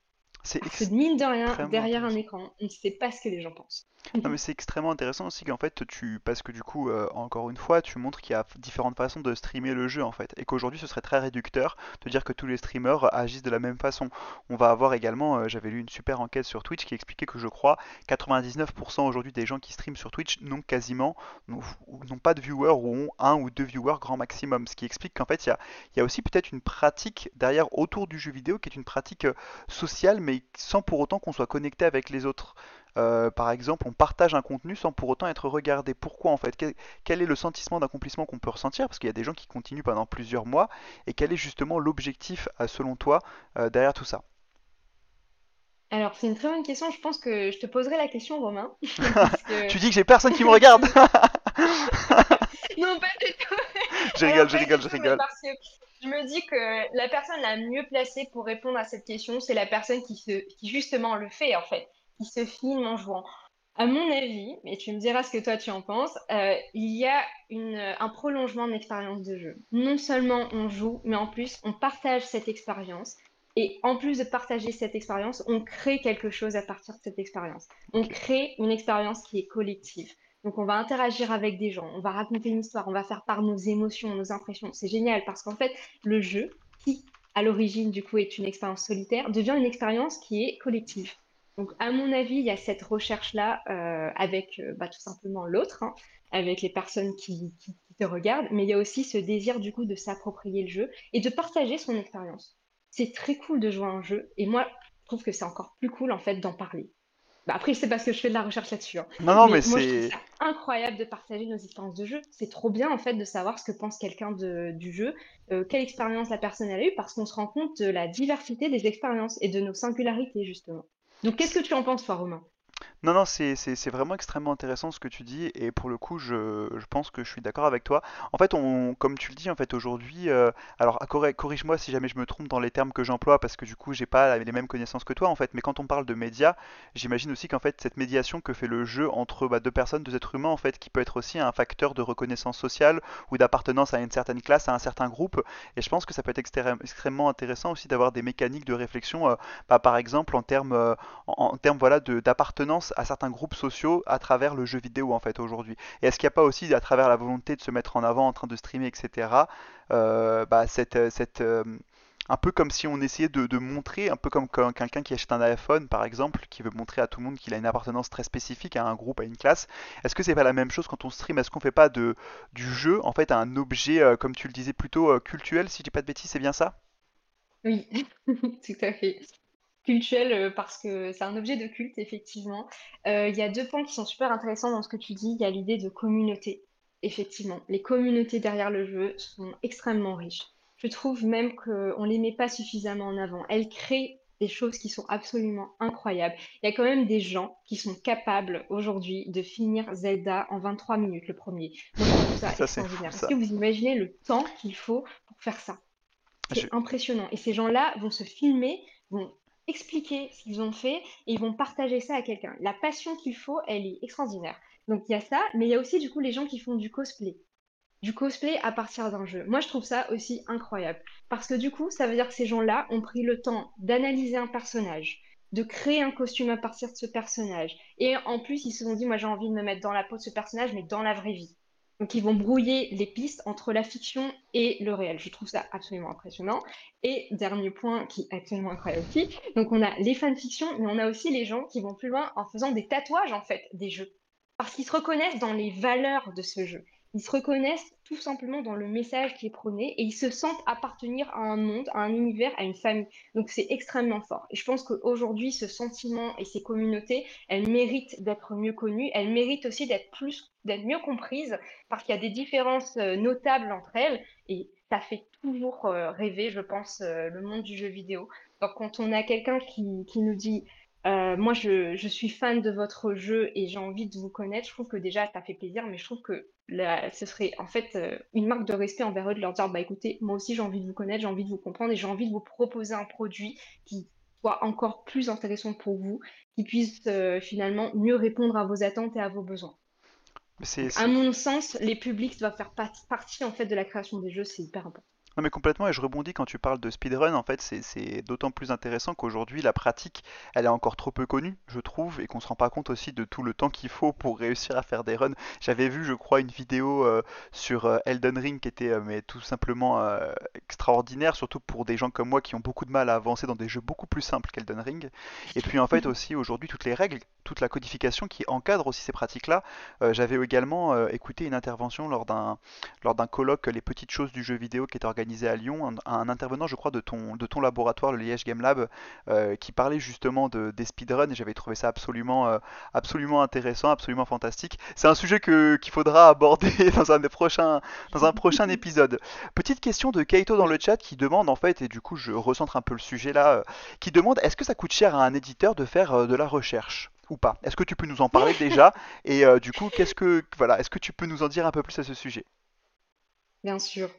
C'est que mine de rien, derrière un écran, on ne sait pas ce que les gens pensent. Non mais c'est extrêmement intéressant aussi qu'en fait tu parce que du coup euh, encore une fois tu montres qu'il y a différentes façons de streamer le jeu en fait et qu'aujourd'hui ce serait très réducteur de dire que tous les streamers agissent de la même façon. On va avoir également euh, j'avais lu une super enquête sur Twitch qui expliquait que je crois 99% aujourd'hui des gens qui streament sur Twitch n'ont quasiment n'ont pas de viewers ou ont un ou deux viewers grand maximum ce qui explique qu'en fait il y a, il y a aussi peut-être une pratique derrière autour du jeu vidéo qui est une pratique euh, sociale mais sans pour autant qu'on soit connecté avec les autres. Euh, par exemple, on partage un contenu sans pour autant être regardé. Pourquoi en fait? Quel, est le sentiment d'accomplissement qu'on peut ressentir? Parce qu'il y a des gens qui continuent pendant plusieurs mois. Et quel est justement l'objectif, euh, selon toi, euh, derrière tout ça? Alors, c'est une très bonne question. Je pense que je te poserai la question, Romain. Parce que... Tu dis que j'ai personne qui me regarde Non, pas du tout. Je Alors, rigole, je pas du rigole, je tout, rigole. parce que je me dis que la personne la mieux placée pour répondre à cette question, c'est la personne qui se, qui justement le fait, en fait, qui se filme en jouant. À mon avis, et tu me diras ce que toi tu en penses, euh, il y a une, un prolongement de l'expérience de jeu. Non seulement on joue, mais en plus on partage cette expérience. Et en plus de partager cette expérience, on crée quelque chose à partir de cette expérience. On crée une expérience qui est collective. Donc on va interagir avec des gens, on va raconter une histoire, on va faire part nos émotions, nos impressions. C'est génial parce qu'en fait, le jeu, qui à l'origine du coup est une expérience solitaire, devient une expérience qui est collective. Donc, à mon avis, il y a cette recherche-là euh, avec euh, bah, tout simplement l'autre, hein, avec les personnes qui, qui- qui te regardent, mais il y a aussi ce désir du coup de s'approprier le jeu et de partager son expérience. C'est très cool de jouer à un jeu et moi, je trouve que c'est encore plus cool en fait d'en parler. Bah, après, c'est parce que je fais de la recherche là-dessus, hein, Non, non, mais c'est incroyable de partager nos expériences de jeu. C'est trop bien en fait de savoir ce que pense quelqu'un de- du jeu, euh, quelle expérience la personne a eue, parce qu'on se rend compte de la diversité des expériences et de nos singularités justement. Donc, qu'est-ce que tu en penses, toi, Romain? Non, non, c'est vraiment extrêmement intéressant ce que tu dis et pour le coup, je, je pense que je suis d'accord avec toi. En fait, on, comme tu le dis, en fait, aujourd'hui, euh, alors corrige-moi si jamais je me trompe dans les termes que j'emploie parce que du coup, j'ai pas les mêmes connaissances que toi, en fait. Mais quand on parle de médias, j'imagine aussi qu'en fait, cette médiation que fait le jeu entre bah, deux personnes, deux êtres humains, en fait, qui peut être aussi un facteur de reconnaissance sociale ou d'appartenance à une certaine classe, à un certain groupe. Et je pense que ça peut être extrême- extrêmement intéressant aussi d'avoir des mécaniques de réflexion, euh, bah, par exemple en termes euh, en, termes voilà, d'appartenance à certains groupes sociaux à travers le jeu vidéo en fait aujourd'hui. Et est-ce qu'il n'y a pas aussi à travers la volonté de se mettre en avant en train de streamer, etc., euh, bah, cette, euh, cette, euh, un peu comme si on essayait de, montrer, un peu comme quelqu'un qui achète un iPhone par exemple, qui veut montrer à tout le monde qu'il a une appartenance très spécifique à un groupe, à une classe. Est-ce que c'est pas la même chose quand on stream? Est-ce qu'on fait pas de, du jeu en fait un objet, comme tu le disais, plutôt cultuel, si je dis pas de bêtises, c'est bien ça? Oui, tout à fait. Cultuel, euh, parce que c'est un objet de culte, effectivement. Euh, il y a deux points qui sont super intéressants dans ce que tu dis. Il y a l'idée de communauté. Effectivement, les communautés derrière le jeu sont extrêmement riches. Je trouve même qu'on ne les met pas suffisamment en avant. Elles créent des choses qui sont absolument incroyables. Il y a quand même des gens qui sont capables aujourd'hui de finir Zelda en 23 minutes, le premier. Moi, je trouve ça Ça extraordinaire. Est-ce que vous imaginez le temps qu'il faut pour faire ça? Je- C'est impressionnant. Et ces gens-là vont se filmer, vont expliquer ce qu'ils ont fait et ils vont partager ça à quelqu'un. La passion qu'il faut, elle est extraordinaire. Donc il y a ça, mais il y a aussi du coup les gens qui font du cosplay. Du cosplay à partir d'un jeu. Moi, je trouve ça aussi incroyable. Parce que du coup, ça veut dire que ces gens-là ont pris le temps d'analyser un personnage, de créer un costume à partir de ce personnage. Et en plus, ils se sont dit, moi j'ai envie de me mettre dans la peau de ce personnage, mais dans la vraie vie. Donc ils vont brouiller les pistes entre la fiction et le réel. Je trouve ça absolument impressionnant. Et dernier point qui est absolument incroyable aussi, donc on a les fanfictions, mais on a aussi les gens qui vont plus loin en faisant des tatouages en fait des jeux. Parce qu'ils se reconnaissent dans les valeurs de ce jeu. Ils se reconnaissent tout simplement dans le message qui est prôné et ils se sentent appartenir à un monde, à un univers, à une famille. Donc c'est extrêmement fort. Et je pense qu'aujourd'hui, ce sentiment et ces communautés, elles méritent d'être mieux connues, elles méritent aussi d'être plus, d'être mieux comprises parce qu'il y a des différences euh, notables entre elles et ça fait toujours euh, rêver, je pense, euh, le monde du jeu vidéo. Donc quand on a quelqu'un qui, qui nous dit euh, moi, je, je suis fan de votre jeu et j'ai envie de vous connaître. Je trouve que déjà, ça fait plaisir, mais je trouve que là, ce serait en fait euh, une marque de respect envers eux de leur dire, bah écoutez, moi aussi j'ai envie de vous connaître, j'ai envie de vous comprendre et j'ai envie de vous proposer un produit qui soit encore plus intéressant pour vous, qui puisse euh, finalement mieux répondre à vos attentes et à vos besoins. À mon sens, les publics doivent faire partie en fait de la création des jeux, c'est hyper important. Non mais complètement et je rebondis quand tu parles de speedrun en fait c'est d'autant plus intéressant qu'aujourd'hui la pratique elle est encore trop peu connue je trouve et qu'on se rend pas compte aussi de tout le temps qu'il faut pour réussir à faire des runs. J'avais vu je crois une vidéo euh, sur euh, Elden Ring qui était euh, mais tout simplement extraordinaire surtout pour des gens comme moi qui ont beaucoup de mal à avancer dans des jeux beaucoup plus simples qu'Elden Ring. Et puis en fait aussi aujourd'hui toutes les règles, toute la codification qui encadre aussi ces pratiques-là. J'avais également écouté une intervention lors d'un colloque Les petites choses du jeu vidéo qui était organisé à Lyon, un, un intervenant, je crois, de ton, de ton laboratoire, le Liège Game Lab, euh, qui parlait justement de, des speedruns et j'avais trouvé ça absolument, euh, absolument intéressant, absolument fantastique. C'est un sujet qu'il faudra aborder dans un, des prochains, dans un prochain épisode. Petite question de Kaito dans le chat qui demande en fait, et du coup je recentre un peu le sujet là, euh, qui demande est-ce que ça coûte cher à un éditeur de faire de la recherche ou pas? Est-ce que tu peux nous en parler déjà? Et euh, du coup, qu'est-ce que voilà, est-ce que tu peux nous en dire un peu plus à ce sujet? Bien sûr.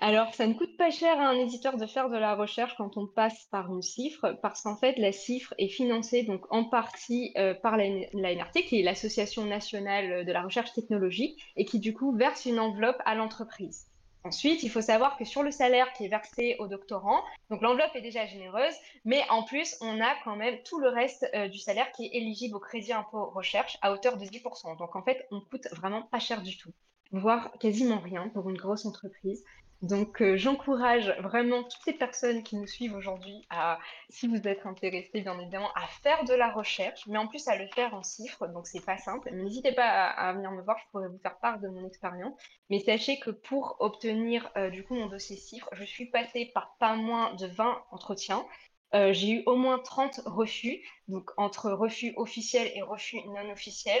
Alors, ça ne coûte pas cher à un éditeur de faire de la recherche quand on passe par une cifre, parce qu'en fait, la cifre est financée donc en partie euh, par la, la NRT, qui est l'Association nationale de la recherche technologique, et qui du coup verse une enveloppe à l'entreprise. Ensuite, il faut savoir que sur le salaire qui est versé aux doctorants, donc l'enveloppe est déjà généreuse, mais en plus, on a quand même tout le reste euh, du salaire qui est éligible au crédit impôt recherche à hauteur de 10%. Donc en fait, on coûte vraiment pas cher du tout voire quasiment rien pour une grosse entreprise. Donc, euh, j'encourage vraiment toutes les personnes qui nous suivent aujourd'hui à, si vous êtes intéressés, bien évidemment, à faire de la recherche, mais en plus à le faire en chiffres. Donc, c'est pas simple. N'hésitez pas à, venir me voir, je pourrais vous faire part de mon expérience. Mais sachez que pour obtenir euh, du coup mon dossier chiffres, je suis passée par pas moins de 20 entretiens. Euh, j'ai eu au moins 30 refus, donc entre refus officiels et refus non officiels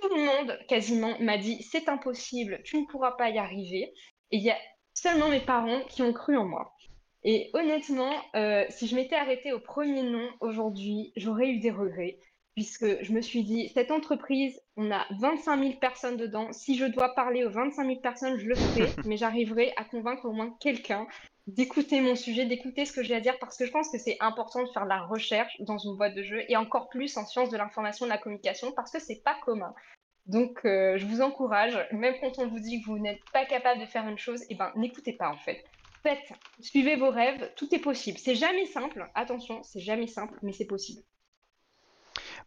tout le monde quasiment m'a dit c'est impossible, tu ne pourras pas y arriver. Et il y a seulement mes parents qui ont cru en moi. Et honnêtement, euh, si je m'étais arrêtée au premier nom aujourd'hui, j'aurais eu des regrets, puisque je me suis dit, cette entreprise, on a 25 000 personnes dedans. Si je dois parler aux 25 000 personnes, je le ferai, mais j'arriverai à convaincre au moins quelqu'un d'écouter mon sujet, d'écouter ce que j'ai à dire, parce que je pense que c'est important de faire de la recherche dans une boîte de jeu, et encore plus en sciences de l'information de la communication, parce que c'est pas commun. Donc, euh, je vous encourage, même quand on vous dit que vous n'êtes pas capable de faire une chose, eh ben, n'écoutez pas en fait. Faites, suivez vos rêves, tout est possible. C'est jamais simple, attention, c'est jamais simple, mais c'est possible.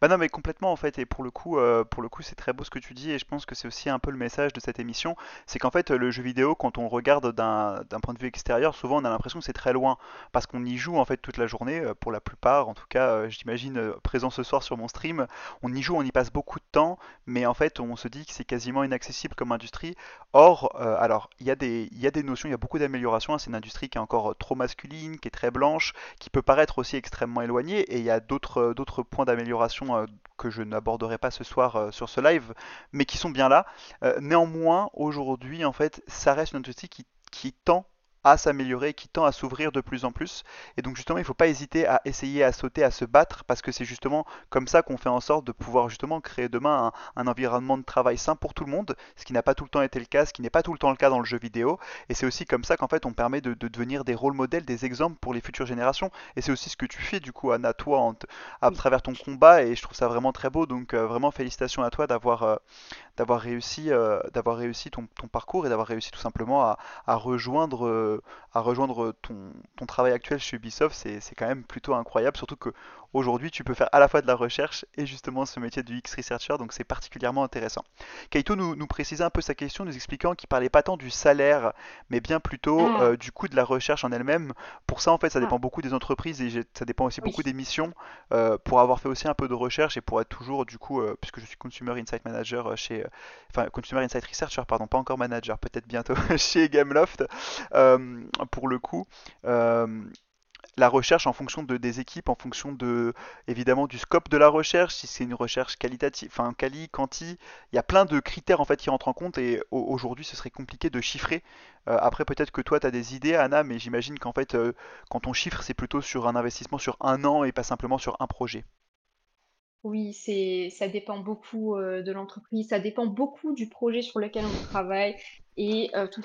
Bah non mais complètement en fait et pour le coup euh, pour le coup c'est très beau ce que tu dis et je pense que c'est aussi un peu le message de cette émission c'est qu'en fait le jeu vidéo quand on regarde d'un d'un point de vue extérieur souvent on a l'impression que c'est très loin parce qu'on y joue en fait toute la journée euh, pour la plupart en tout cas euh, j'imagine présent ce soir sur mon stream on y joue on y passe beaucoup de temps mais en fait on se dit que c'est quasiment inaccessible comme industrie or alors il y a des il y a des notions il y a beaucoup d'améliorations hein. c'est une industrie qui est encore trop masculine qui est très blanche qui peut paraître aussi extrêmement éloignée et il y a d'autres d'autres points d'amélioration euh, que je n'aborderai pas ce soir euh, sur ce live, mais qui sont bien là. Euh, néanmoins, aujourd'hui, en fait, ça reste une industrie qui, qui tend à s'améliorer, qui tend à s'ouvrir de plus en plus. Et donc justement, il ne faut pas hésiter à essayer, à sauter, à se battre, parce que c'est justement comme ça qu'on fait en sorte de pouvoir justement créer demain un, un environnement de travail sain pour tout le monde, ce qui n'a pas tout le temps été le cas, ce qui n'est pas tout le temps le cas dans le jeu vidéo. Et c'est aussi comme ça qu'en fait on permet de, de, devenir des rôles modèles, des exemples pour les futures générations. Et c'est aussi ce que tu fais du coup, Anna, toi, en à travers ton combat, et je trouve ça vraiment très beau. Donc euh, vraiment félicitations à toi d'avoir euh, d'avoir réussi, euh, ton, parcours et d'avoir réussi tout simplement à, à rejoindre, euh, à rejoindre ton, ton, travail actuel chez Ubisoft. C'est quand même plutôt incroyable, surtout que aujourd'hui tu peux faire à la fois de la recherche et justement ce métier du X-Researcher, donc c'est particulièrement intéressant. Kaito nous, nous, précisait un peu sa question, nous expliquant qu'il parlait pas tant du salaire, mais bien plutôt ah. euh, du coût de la recherche en elle-même. Pour ça, en fait, ça dépend ah. beaucoup des entreprises et ça dépend aussi oui. beaucoup des missions. Euh, pour avoir fait aussi un peu de recherche et pour être toujours, du coup, euh, puisque je suis Consumer Insight Manager chez, enfin Consumer Insight Researcher, pardon, pas encore manager, peut-être bientôt chez Gameloft, pour le coup la recherche en fonction de, des équipes, en fonction de évidemment du scope de la recherche, si c'est une recherche qualitative, enfin quali, quanti, il y a plein de critères en fait qui rentrent en compte et aujourd'hui ce serait compliqué de chiffrer. Euh, après peut-être que toi tu as des idées Anna, mais j'imagine qu'en fait euh, quand on chiffre c'est plutôt sur un investissement sur un an et pas simplement sur un projet. Oui, c'est, ça dépend beaucoup euh, de l'entreprise, ça dépend beaucoup du projet sur lequel on travaille et euh, tout,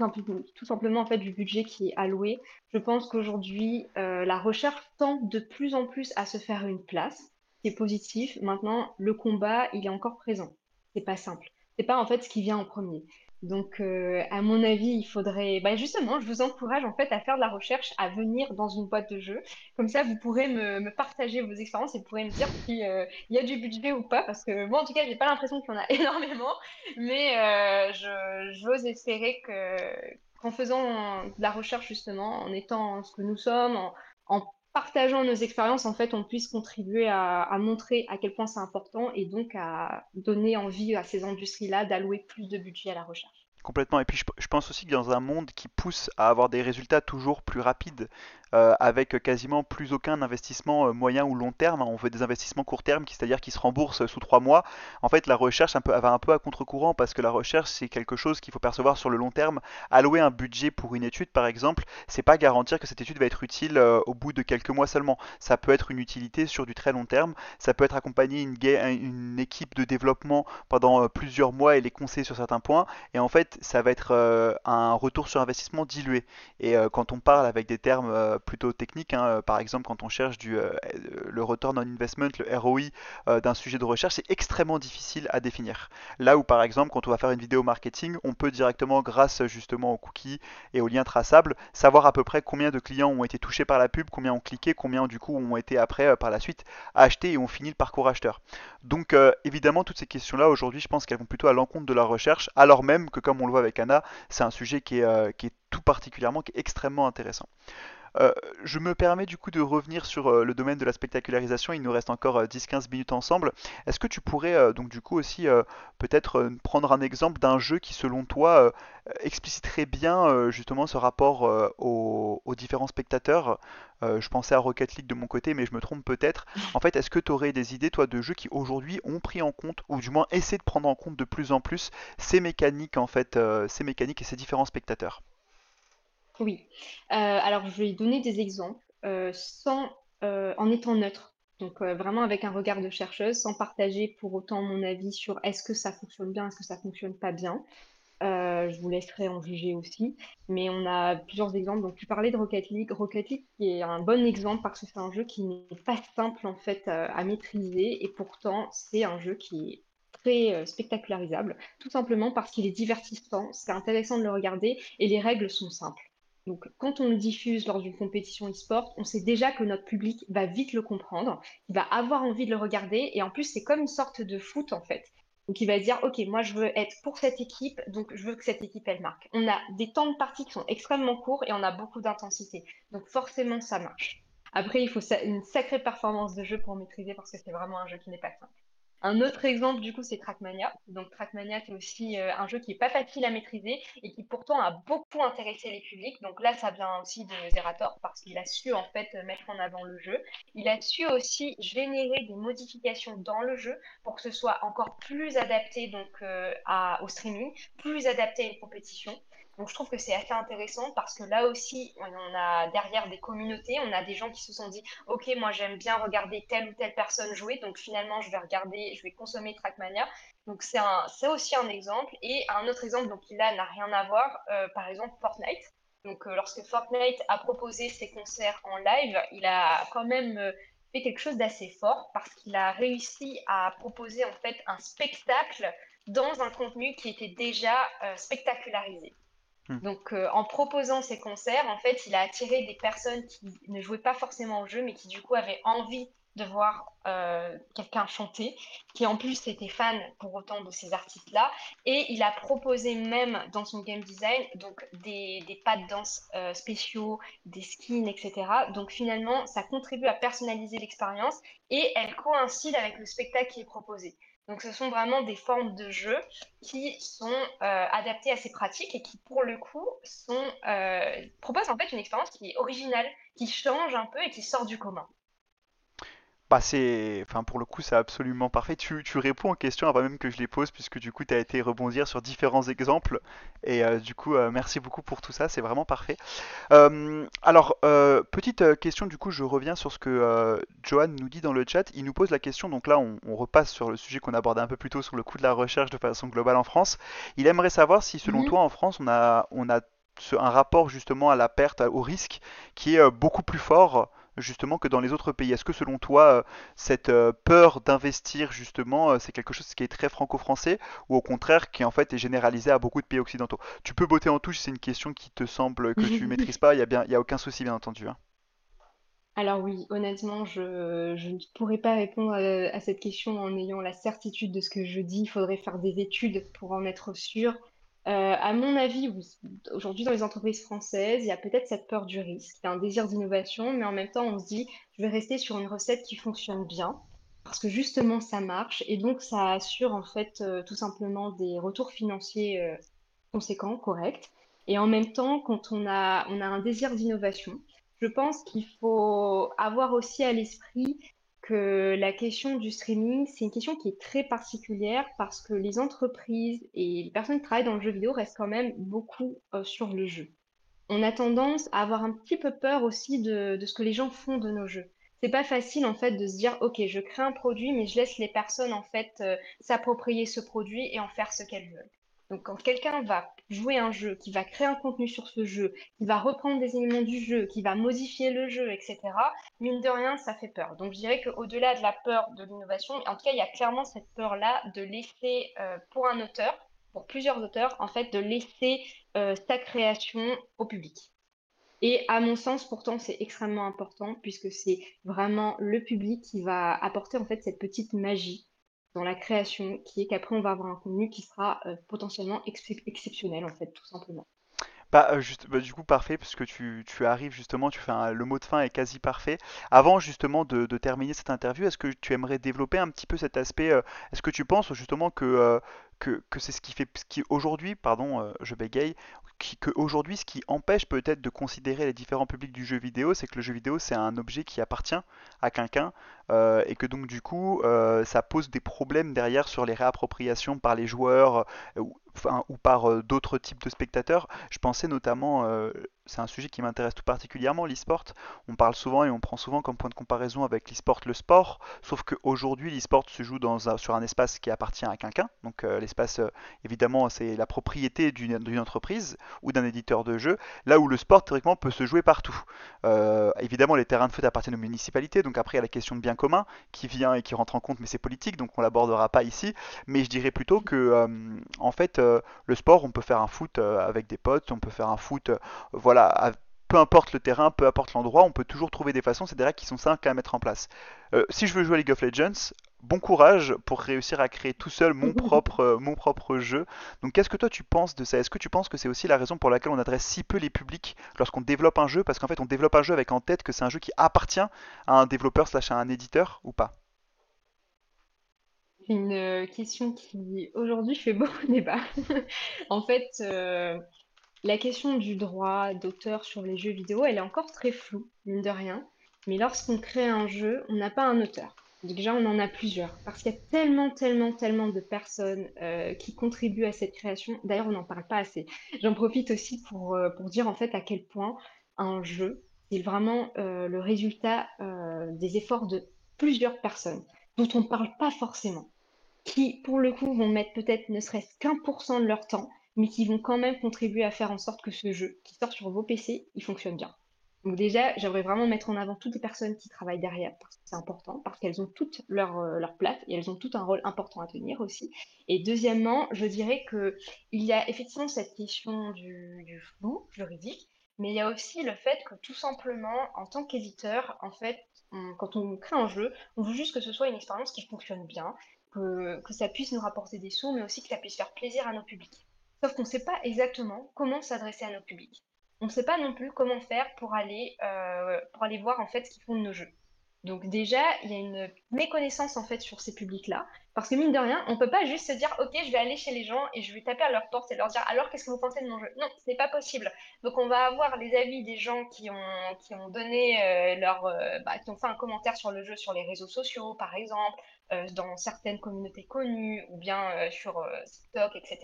simplement, du budget qui est alloué. Je pense qu'aujourd'hui, euh, la recherche tend de plus en plus à se faire une place. C'est positif. Maintenant, le combat, il est encore présent. C'est pas simple. C'est pas en fait ce qui vient en premier. Donc, euh, à mon avis, il faudrait, bah, justement, je vous encourage en fait à faire de la recherche, à venir dans une boîte de jeu. Comme ça, vous pourrez me, me partager vos expériences et vous pourrez me dire s'il euh, y a du budget ou pas. Parce que moi, en tout cas, j'ai pas l'impression qu'il y en a énormément. Mais euh, je, j'ose espérer que, qu'en faisant de la recherche, justement, en étant ce que nous sommes, en, en partageant nos expériences, en fait, on puisse contribuer à, montrer à quel point c'est important et donc à donner envie à ces industries-là d'allouer plus de budget à la recherche. Complètement. Et puis je pense aussi que dans un monde qui pousse à avoir des résultats toujours plus rapides, euh, avec quasiment plus aucun investissement euh, moyen ou long terme, hein, on veut des investissements court terme, c'est-à-dire qui se remboursent sous trois mois. En fait, la recherche va un peu à contre-courant parce que la recherche, c'est quelque chose qu'il faut percevoir sur le long terme. Allouer un budget pour une étude, par exemple, c'est pas garantir que cette étude va être utile euh, au bout de quelques mois seulement. Ça peut être une utilité sur du très long terme. Ça peut être accompagner une, équipe de développement pendant euh, plusieurs mois et les conseiller sur certains points. Et en fait, ça va être euh, un retour sur investissement dilué. Et euh, quand on parle avec des termes euh, plutôt techniques, hein, euh, par exemple quand on cherche du, euh, le return on investment, le ROI euh, d'un sujet de recherche, c'est extrêmement difficile à définir. Là où par exemple quand on va faire une vidéo marketing, on peut directement grâce justement aux cookies et aux liens traçables savoir à peu près combien de clients ont été touchés par la pub, combien ont cliqué, combien du coup ont été après euh, par la suite achetés et ont fini le parcours acheteur. Donc euh, évidemment toutes ces questions-là aujourd'hui je pense qu'elles vont plutôt à l'encontre de la recherche alors même que comme on le voit avec Anna, c'est un sujet qui est, euh, qui est tout particulièrement, qui est extrêmement intéressant. Euh, je me permets du coup de revenir sur euh, le domaine de la spectacularisation. Il nous reste encore euh, 10-15 minutes ensemble. Est-ce que tu pourrais euh, donc du coup aussi euh, peut-être euh, prendre un exemple d'un jeu qui selon toi euh, expliciterait bien euh, justement ce rapport euh, aux, aux différents spectateurs? Euh, je pensais à Rocket League de mon côté, mais je me trompe peut-être. En fait, est-ce que tu aurais des idées toi de jeux qui aujourd'hui ont pris en compte, ou du moins essaient de prendre en compte de plus en plus ces mécaniques en fait, euh, ces mécaniques et ces différents spectateurs? Oui. Euh, alors, je vais donner des exemples euh, euh, en étant neutre. Donc, vraiment avec un regard de chercheuse, sans partager pour autant mon avis sur est-ce que ça fonctionne bien, est-ce que ça fonctionne pas bien. Je vous laisserai en juger aussi. Mais on a plusieurs exemples. Donc, tu parlais de Rocket League. Rocket League qui est un bon exemple parce que c'est un jeu qui n'est pas simple en fait à maîtriser et pourtant c'est un jeu qui est très spectacularisable, tout simplement parce qu'il est divertissant, c'est intéressant de le regarder et les règles sont simples. Donc, quand on le diffuse lors d'une compétition e-sport, on sait déjà que notre public va vite le comprendre, il va avoir envie de le regarder, et en plus, c'est comme une sorte de foot en fait. Donc, il va dire, OK, moi, je veux être pour cette équipe, donc je veux que cette équipe, elle marque. On a des temps de partie qui sont extrêmement courts et on a beaucoup d'intensité. Donc, forcément, ça marche. Après, il faut une sacrée performance de jeu pour maîtriser parce que c'est vraiment un jeu qui n'est pas simple. Un autre exemple, du coup, c'est Trackmania. Donc, Trackmania, c'est aussi euh, un jeu qui est pas facile à maîtriser et qui pourtant a beaucoup intéressé les publics. Donc là, ça vient aussi de Zerator parce qu'il a su en fait mettre en avant le jeu. Il a su aussi générer des modifications dans le jeu pour que ce soit encore plus adapté donc euh, au streaming, plus adapté à une compétition. Donc je trouve que c'est assez intéressant parce que là aussi, on a derrière des communautés, on a des gens qui se sont dit, ok, moi j'aime bien regarder telle ou telle personne jouer, donc finalement je vais regarder, je vais consommer Trackmania. Donc c'est aussi un exemple. Et un autre exemple, donc qui là n'a rien à voir, euh, par exemple Fortnite. Donc euh, lorsque Fortnite a proposé ses concerts en live, il a quand même euh, fait quelque chose d'assez fort parce qu'il a réussi à proposer en fait un spectacle dans un contenu qui était déjà spectacularisé. Hmm. Donc, euh, en proposant ces concerts, en fait, il a attiré des personnes qui ne jouaient pas forcément au jeu, mais qui du coup avaient envie de voir euh, quelqu'un chanter, qui en plus était fan pour autant de ces artistes-là. Et il a proposé même dans son game design donc des, des pas de danse euh, spéciaux, des skins, etc. Donc finalement, ça contribue à personnaliser l'expérience et elle coïncide avec le spectacle qui est proposé. Donc ce sont vraiment des formes de jeu qui sont euh, adaptées à ces pratiques et qui, pour le coup, sont, euh, proposent en fait une expérience qui est originale, qui change un peu et qui sort du commun. Enfin pour le coup c'est absolument parfait. Tu, tu réponds aux questions avant même que je les pose puisque du coup tu as été rebondir sur différents exemples et euh, du coup euh, merci beaucoup pour tout ça, c'est vraiment parfait. Euh, alors petite question du coup je reviens sur ce que Johan nous dit dans le chat. Il nous pose la question donc là on, on repasse sur le sujet qu'on abordait un peu plus tôt sur le coût de la recherche de façon globale en France. Il aimerait savoir si selon Mhm. toi en France on a on a ce- un rapport justement à la perte, au risque qui est beaucoup plus fort justement que dans les autres pays. Est-ce que selon toi, euh, cette euh, peur d'investir justement, euh, c'est quelque chose qui est très franco-français ou au contraire qui en fait est généralisé à beaucoup de pays occidentaux? Tu peux botter en touche, c'est une question qui te semble que tu maîtrises pas, il y a bien, il y a aucun souci bien entendu. hein. Alors oui, honnêtement, je, je ne pourrais pas répondre à, à cette question en ayant la certitude de ce que je dis. Il faudrait faire des études pour en être sûr. Euh, à mon avis. Aujourd'hui, dans les entreprises françaises, il y a peut-être cette peur du risque, un désir d'innovation, mais en même temps, on se dit, je vais rester sur une recette qui fonctionne bien, parce que justement, ça marche, et donc ça assure en fait euh, tout simplement des retours financiers euh, conséquents, corrects. Et en même temps, quand on a, on a un désir d'innovation, je pense qu'il faut avoir aussi à l'esprit que la question du streaming, c'est une question qui est très particulière parce que les entreprises et les personnes qui travaillent dans le jeu vidéo restent quand même beaucoup euh, sur le jeu. On a tendance à avoir un petit peu peur aussi de, ce que les gens font de nos jeux. C'est pas facile en fait de se dire, ok, je crée un produit, mais je laisse les personnes en fait euh, s'approprier ce produit et en faire ce qu'elles veulent. Donc, quand quelqu'un va jouer un jeu, qui va créer un contenu sur ce jeu, qui va reprendre des éléments du jeu, qui va modifier le jeu, etc., mine de rien, ça fait peur. Donc, je dirais qu'au-delà de la peur de l'innovation, en tout cas, il y a clairement cette peur-là de laisser, euh, pour un auteur, pour plusieurs auteurs, en fait, de laisser euh, sa création au public. Et à mon sens, pourtant, c'est extrêmement important puisque c'est vraiment le public qui va apporter en fait cette petite magie dans la création, qui est qu'après, on va avoir un contenu qui sera euh, potentiellement excep- exceptionnel, en fait, tout simplement. Bah, euh, bah, du coup, parfait, parce que tu, arrives justement, tu fais le mot de fin est quasi parfait. Avant justement de, terminer cette interview, est-ce que tu aimerais développer un petit peu cet aspect euh, Est-ce que tu penses justement que, que, c'est ce qui fait, ce qui aujourd'hui, pardon, je bégaye, qui, que aujourd'hui, ce qui empêche peut-être de considérer les différents publics du jeu vidéo, c'est que le jeu vidéo, c'est un objet qui appartient à quelqu'un, euh, et que donc du coup, euh, ça pose des problèmes derrière sur les réappropriations par les joueurs, euh, enfin, ou par euh, d'autres types de spectateurs. Je pensais notamment, euh, c'est un sujet qui m'intéresse tout particulièrement, l'e-sport. On parle souvent et on prend souvent comme point de comparaison avec l'e-sport le sport, sauf qu'aujourd'hui l'e-sport se joue sur un espace qui appartient à quelqu'un. Donc euh, l'espace, évidemment, c'est la propriété d'une entreprise ou d'un éditeur de jeu, là où le sport théoriquement peut se jouer partout. Évidemment, les terrains de foot appartiennent aux municipalités, donc après il y a la question de bien commun qui vient et qui rentre en compte, mais c'est politique, donc on l'abordera pas ici. Mais je dirais plutôt que, en fait, le sport, on peut faire un foot euh, avec des potes, on peut faire un foot euh, voilà, à- peu importe le terrain, peu importe l'endroit, on peut toujours trouver des façons, c'est des règles qui sont simples à mettre en place. Euh, si je veux jouer à League of Legends, bon courage pour réussir à créer tout seul mon propre, euh, mon propre jeu. Donc qu'est-ce que toi tu penses de ça? Est-ce que tu penses que c'est aussi la raison pour laquelle on adresse si peu les publics lorsqu'on développe un jeu? Parce qu'en fait on développe un jeu avec en tête que c'est un jeu qui appartient à un développeur slash à un éditeur ou pas? Une euh, question qui, aujourd'hui, fait beaucoup débat. En fait, euh, la question du droit d'auteur sur les jeux vidéo, elle est encore très floue, mine de rien. Mais lorsqu'on crée un jeu, on n'a pas un auteur. Déjà, on en a plusieurs. Parce qu'il y a tellement, tellement, tellement de personnes euh, qui contribuent à cette création. D'ailleurs, on n'en parle pas assez. J'en profite aussi pour, pour dire en fait à quel point un jeu, c'est vraiment le résultat des efforts de plusieurs personnes dont on ne parle pas forcément qui, pour le coup, vont mettre peut-être ne serait-ce qu'un pour cent de leur temps, mais qui vont quand même contribuer à faire en sorte que ce jeu qui sort sur vos PC, il fonctionne bien. Donc déjà, j'aimerais vraiment mettre en avant toutes les personnes qui travaillent derrière, parce que c'est important, parce qu'elles ont toutes leur, euh, leur place et elles ont tout un rôle important à tenir aussi. Et deuxièmement, je dirais que il y a effectivement cette question du, du flou juridique, mais il y a aussi le fait que tout simplement, en tant qu'éditeur, en fait, on- quand on crée un jeu, on veut juste que ce soit une expérience qui fonctionne bien, que, que ça puisse nous rapporter des sous, mais aussi que ça puisse faire plaisir à nos publics. Sauf qu'on ne sait pas exactement comment s'adresser à nos publics. On ne sait pas non plus comment faire pour aller, euh, pour aller voir en fait ce qu'ils font de nos jeux. Donc déjà, il y a une méconnaissance en fait sur ces publics-là, parce que mine de rien, on peut pas juste se dire, ok, je vais aller chez les gens et je vais taper à leur porte et leur dire, alors qu'est-ce que vous pensez de mon jeu? Non, ce n'est pas possible. Donc on va avoir les avis des gens qui ont, qui ont donné euh, leur, euh, bah, qui ont fait un commentaire sur le jeu sur les réseaux sociaux, par exemple, euh, dans certaines communautés connues ou bien sur TikTok, etc.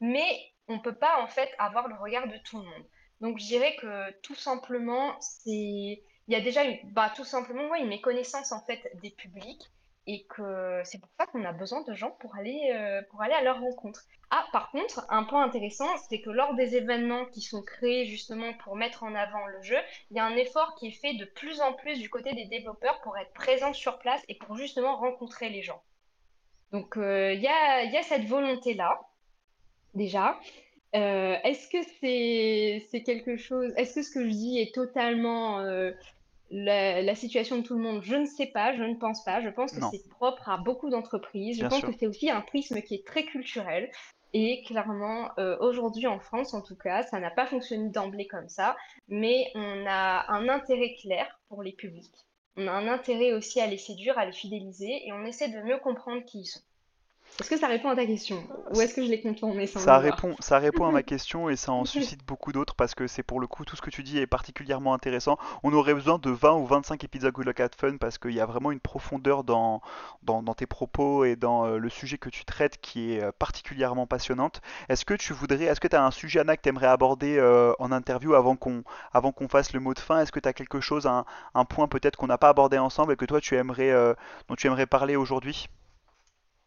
Mais on peut pas en fait avoir le regard de tout le monde. Donc je dirais que tout simplement, c'est il y a déjà bah, tout simplement une méconnaissance en fait des publics et que c'est pour ça qu'on a besoin de gens pour aller, euh, pour aller à leur rencontre. Ah, par contre, un point intéressant, c'est que lors des événements qui sont créés justement pour mettre en avant le jeu, il y a un effort qui est fait de plus en plus du côté des développeurs pour être présents sur place et pour justement rencontrer les gens. Donc, euh, il y a, cette volonté-là, déjà. Euh, est-ce que c'est quelque chose, est-ce que ce que je dis est totalement la, la situation de tout le monde? Je ne sais pas, je ne pense pas. Je pense que c'est propre à beaucoup d'entreprises. Je bien pense que c'est aussi un prisme qui est très culturel. Et clairement, euh, aujourd'hui en France, en tout cas, ça n'a pas fonctionné d'emblée comme ça, mais on a un intérêt clair pour les publics. On a un intérêt aussi à les séduire, à les fidéliser, et on essaie de mieux comprendre qui ils sont. Est-ce que ça répond à ta question? Ou est-ce que je l'ai contourné sans Ça répond, ça répond à ma question et ça en suscite beaucoup d'autres parce que c'est pour le coup tout ce que tu dis est particulièrement intéressant. On aurait besoin de 20 ou 25 épisodes Good Luck Have Fun parce qu'il y a vraiment une profondeur dans, dans, dans tes propos et dans euh, le sujet que tu traites qui est euh, particulièrement passionnante. Est-ce que tu voudrais, est-ce que tu as un sujet Anna que tu aimerais aborder euh, en interview avant qu'on avant qu'on fasse le mot de fin? Est-ce que tu as quelque chose, un, un point peut-être qu'on n'a pas abordé ensemble et que toi tu aimerais, euh, dont tu aimerais parler aujourd'hui?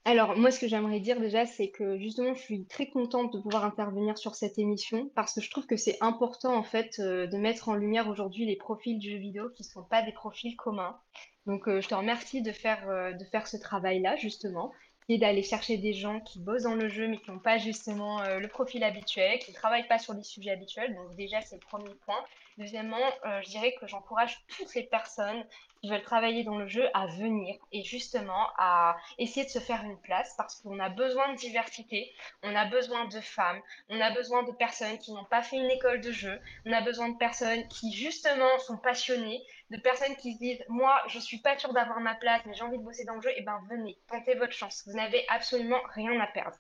Alors, moi, ce que j'aimerais dire déjà, c'est que justement, je suis très contente de pouvoir intervenir sur cette émission parce que je trouve que c'est important, en fait, euh, de mettre en lumière aujourd'hui les profils du jeu vidéo qui ne sont pas des profils communs. Donc, euh, je te remercie de faire, euh, de faire ce travail-là, justement, et d'aller chercher des gens qui bossent dans le jeu mais qui n'ont pas justement euh, le profil habituel, qui ne travaillent pas sur des sujets habituels. Donc, déjà, c'est le premier point. Deuxièmement, euh, je dirais que j'encourage toutes les personnes qui veulent travailler dans le jeu à venir et justement à essayer de se faire une place parce qu'on a besoin de diversité, on a besoin de femmes, on a besoin de personnes qui n'ont pas fait une école de jeu, on a besoin de personnes qui justement sont passionnées, de personnes qui se disent moi je suis pas sûre d'avoir ma place mais j'ai envie de bosser dans le jeu, et ben venez, tentez votre chance, vous n'avez absolument rien à perdre.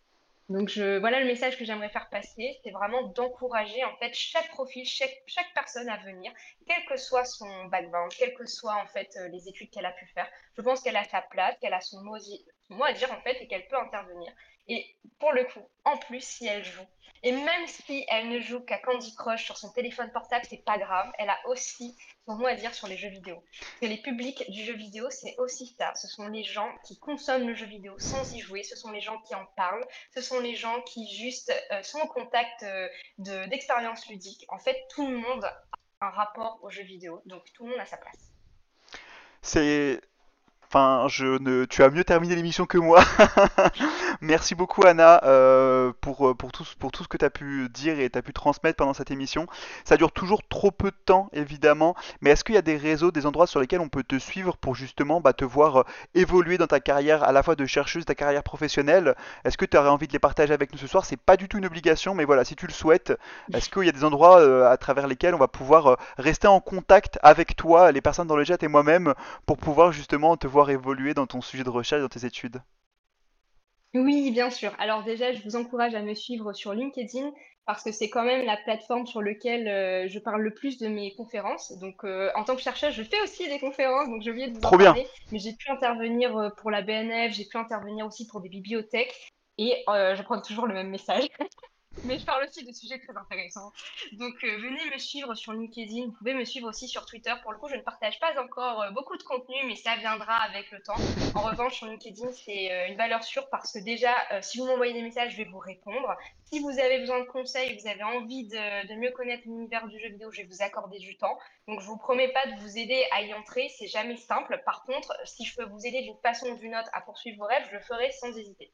Donc je, voilà le message que j'aimerais faire passer, c'est vraiment d'encourager en fait chaque profil, chaque, chaque personne à venir, quel que soit son background, quelles que soient en fait euh, les études qu'elle a pu faire. Je pense qu'elle a sa place, qu'elle a son mot, son mot à dire en fait et qu'elle peut intervenir. Et pour le coup, en plus si elle joue, et même si elle ne joue qu'à Candy Crush sur son téléphone portable, c'est pas grave, elle a aussi son mot à dire sur les jeux vidéo. Les publics du jeu vidéo, c'est aussi ça. Ce sont les gens qui consomment le jeu vidéo sans y jouer, ce sont les gens qui en parlent, ce sont les gens qui juste euh, sont au contact euh, de, d'expériences ludiques. En fait, tout le monde a un rapport aux jeux vidéo, donc tout le monde a sa place. C'est Enfin, je ne... tu as mieux terminé l'émission que moi. Merci beaucoup Anna euh, pour, euh, pour, tout, pour tout ce que tu as pu dire et tu as pu transmettre pendant cette émission. Ça dure toujours trop peu de temps évidemment, mais est-ce qu'il y a des réseaux, des endroits sur lesquels on peut te suivre pour justement bah, te voir euh, évoluer dans ta carrière à la fois de chercheuse, ta carrière professionnelle? Est-ce que tu aurais envie de les partager avec nous ce soir? C'est pas du tout une obligation, mais voilà, si tu le souhaites, est-ce qu'il y a des endroits à travers lesquels on va pouvoir rester en contact avec toi, les personnes dans le chat et moi-même, pour pouvoir justement te voir évoluer dans ton sujet de recherche, dans tes études? Oui, bien sûr. Alors déjà, je vous encourage à me suivre sur LinkedIn parce que c'est quand même la plateforme sur laquelle euh, je parle le plus de mes conférences. Donc, euh, en tant que chercheur, je fais aussi des conférences, donc j'ai oublié de vous en Trop bien. parler, mais j'ai pu intervenir euh, pour la BNF, j'ai pu intervenir aussi pour des bibliothèques et euh, je prends toujours le même message. Mais je parle aussi de sujets très intéressants. Donc, euh, venez me suivre sur LinkedIn. Vous pouvez me suivre aussi sur Twitter. Pour le coup, je ne partage pas encore euh, beaucoup de contenu, mais ça viendra avec le temps. En revanche, sur LinkedIn, c'est euh, une valeur sûre parce que déjà, si vous m'envoyez des messages, je vais vous répondre. Si vous avez besoin de conseils, vous avez envie de, de mieux connaître l'univers du jeu vidéo, je vais vous accorder du temps. Donc, je vous promets pas de vous aider à y entrer. C'est jamais simple. Par contre, si je peux vous aider d'une façon ou d'une autre à poursuivre vos rêves, je le ferai sans hésiter.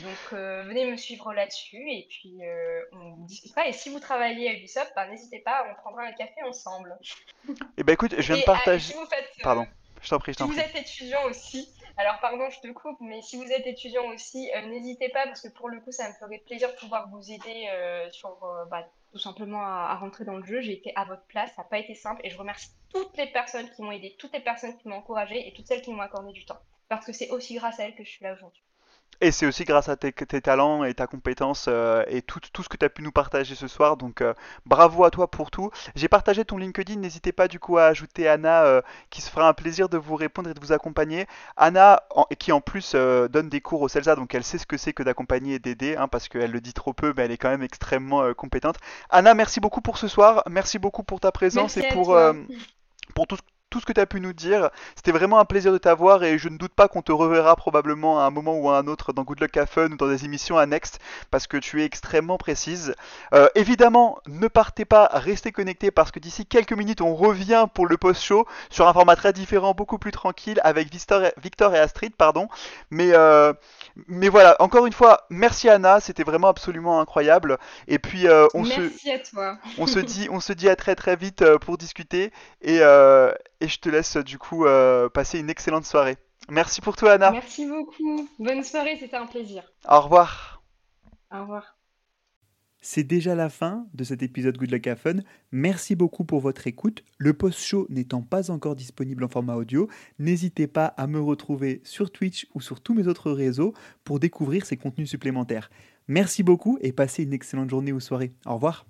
Donc, euh, venez me suivre là-dessus et puis euh, on discutera. Et si vous travaillez à Ubisoft, bah, n'hésitez pas, on prendra un café ensemble. Eh ben écoute, je viens de Et si partager... vous faites, Pardon, euh, je t'en prie, je si t'en vous prie. êtes étudiant aussi, alors pardon, je te coupe, mais si vous êtes étudiant aussi, euh, n'hésitez pas parce que pour le coup, ça me ferait plaisir de pouvoir vous aider euh, sur euh, bah, tout simplement à, à rentrer dans le jeu. J'ai été à votre place, ça n'a pas été simple et je remercie toutes les personnes qui m'ont aidé, toutes les personnes qui m'ont encouragé et toutes celles qui m'ont accordé du temps. Parce que c'est aussi grâce à elles que je suis là aujourd'hui. Et c'est aussi grâce à tes, tes talents et ta compétence euh, et tout, tout ce que tu as pu nous partager ce soir. Donc euh, bravo à toi pour tout. J'ai partagé ton LinkedIn, n'hésitez pas du coup à ajouter Anna euh, qui se fera un plaisir de vous répondre et de vous accompagner. Anna en- qui en plus donne des cours au CELSA, donc elle sait ce que c'est que d'accompagner et d'aider, hein, parce qu'elle le dit trop peu, mais elle est quand même extrêmement compétente. Anna, merci beaucoup pour ce soir, merci beaucoup pour ta présence et Merci pour, pour tout, tout ce que tu as pu nous dire. C'était vraiment un plaisir de t'avoir et je ne doute pas qu'on te reverra probablement à un moment ou à un autre dans Good Luck à Fun ou dans des émissions annexes parce que tu es extrêmement précise. Euh, évidemment, ne partez pas, restez connectés parce que d'ici quelques minutes, on revient pour le post-show sur un format très différent, beaucoup plus tranquille avec Victor et, Astrid, pardon. Mais, euh, mais voilà, encore une fois, merci Anna, c'était vraiment absolument incroyable. Et puis euh, on merci à toi. on se dit, on se dit à très très vite euh, pour discuter et, euh, et je te laisse du coup euh, passer une excellente soirée. Merci pour toi Anna. Merci beaucoup. Bonne soirée, c'était un plaisir. Au revoir. Au revoir. C'est déjà la fin de cet épisode Good Luck à Fun. Merci beaucoup pour votre écoute. Le post-show n'étant pas encore disponible en format audio, n'hésitez pas à me retrouver sur Twitch ou sur tous mes autres réseaux pour découvrir ces contenus supplémentaires. Merci beaucoup et passez une excellente journée ou soirée. Au revoir.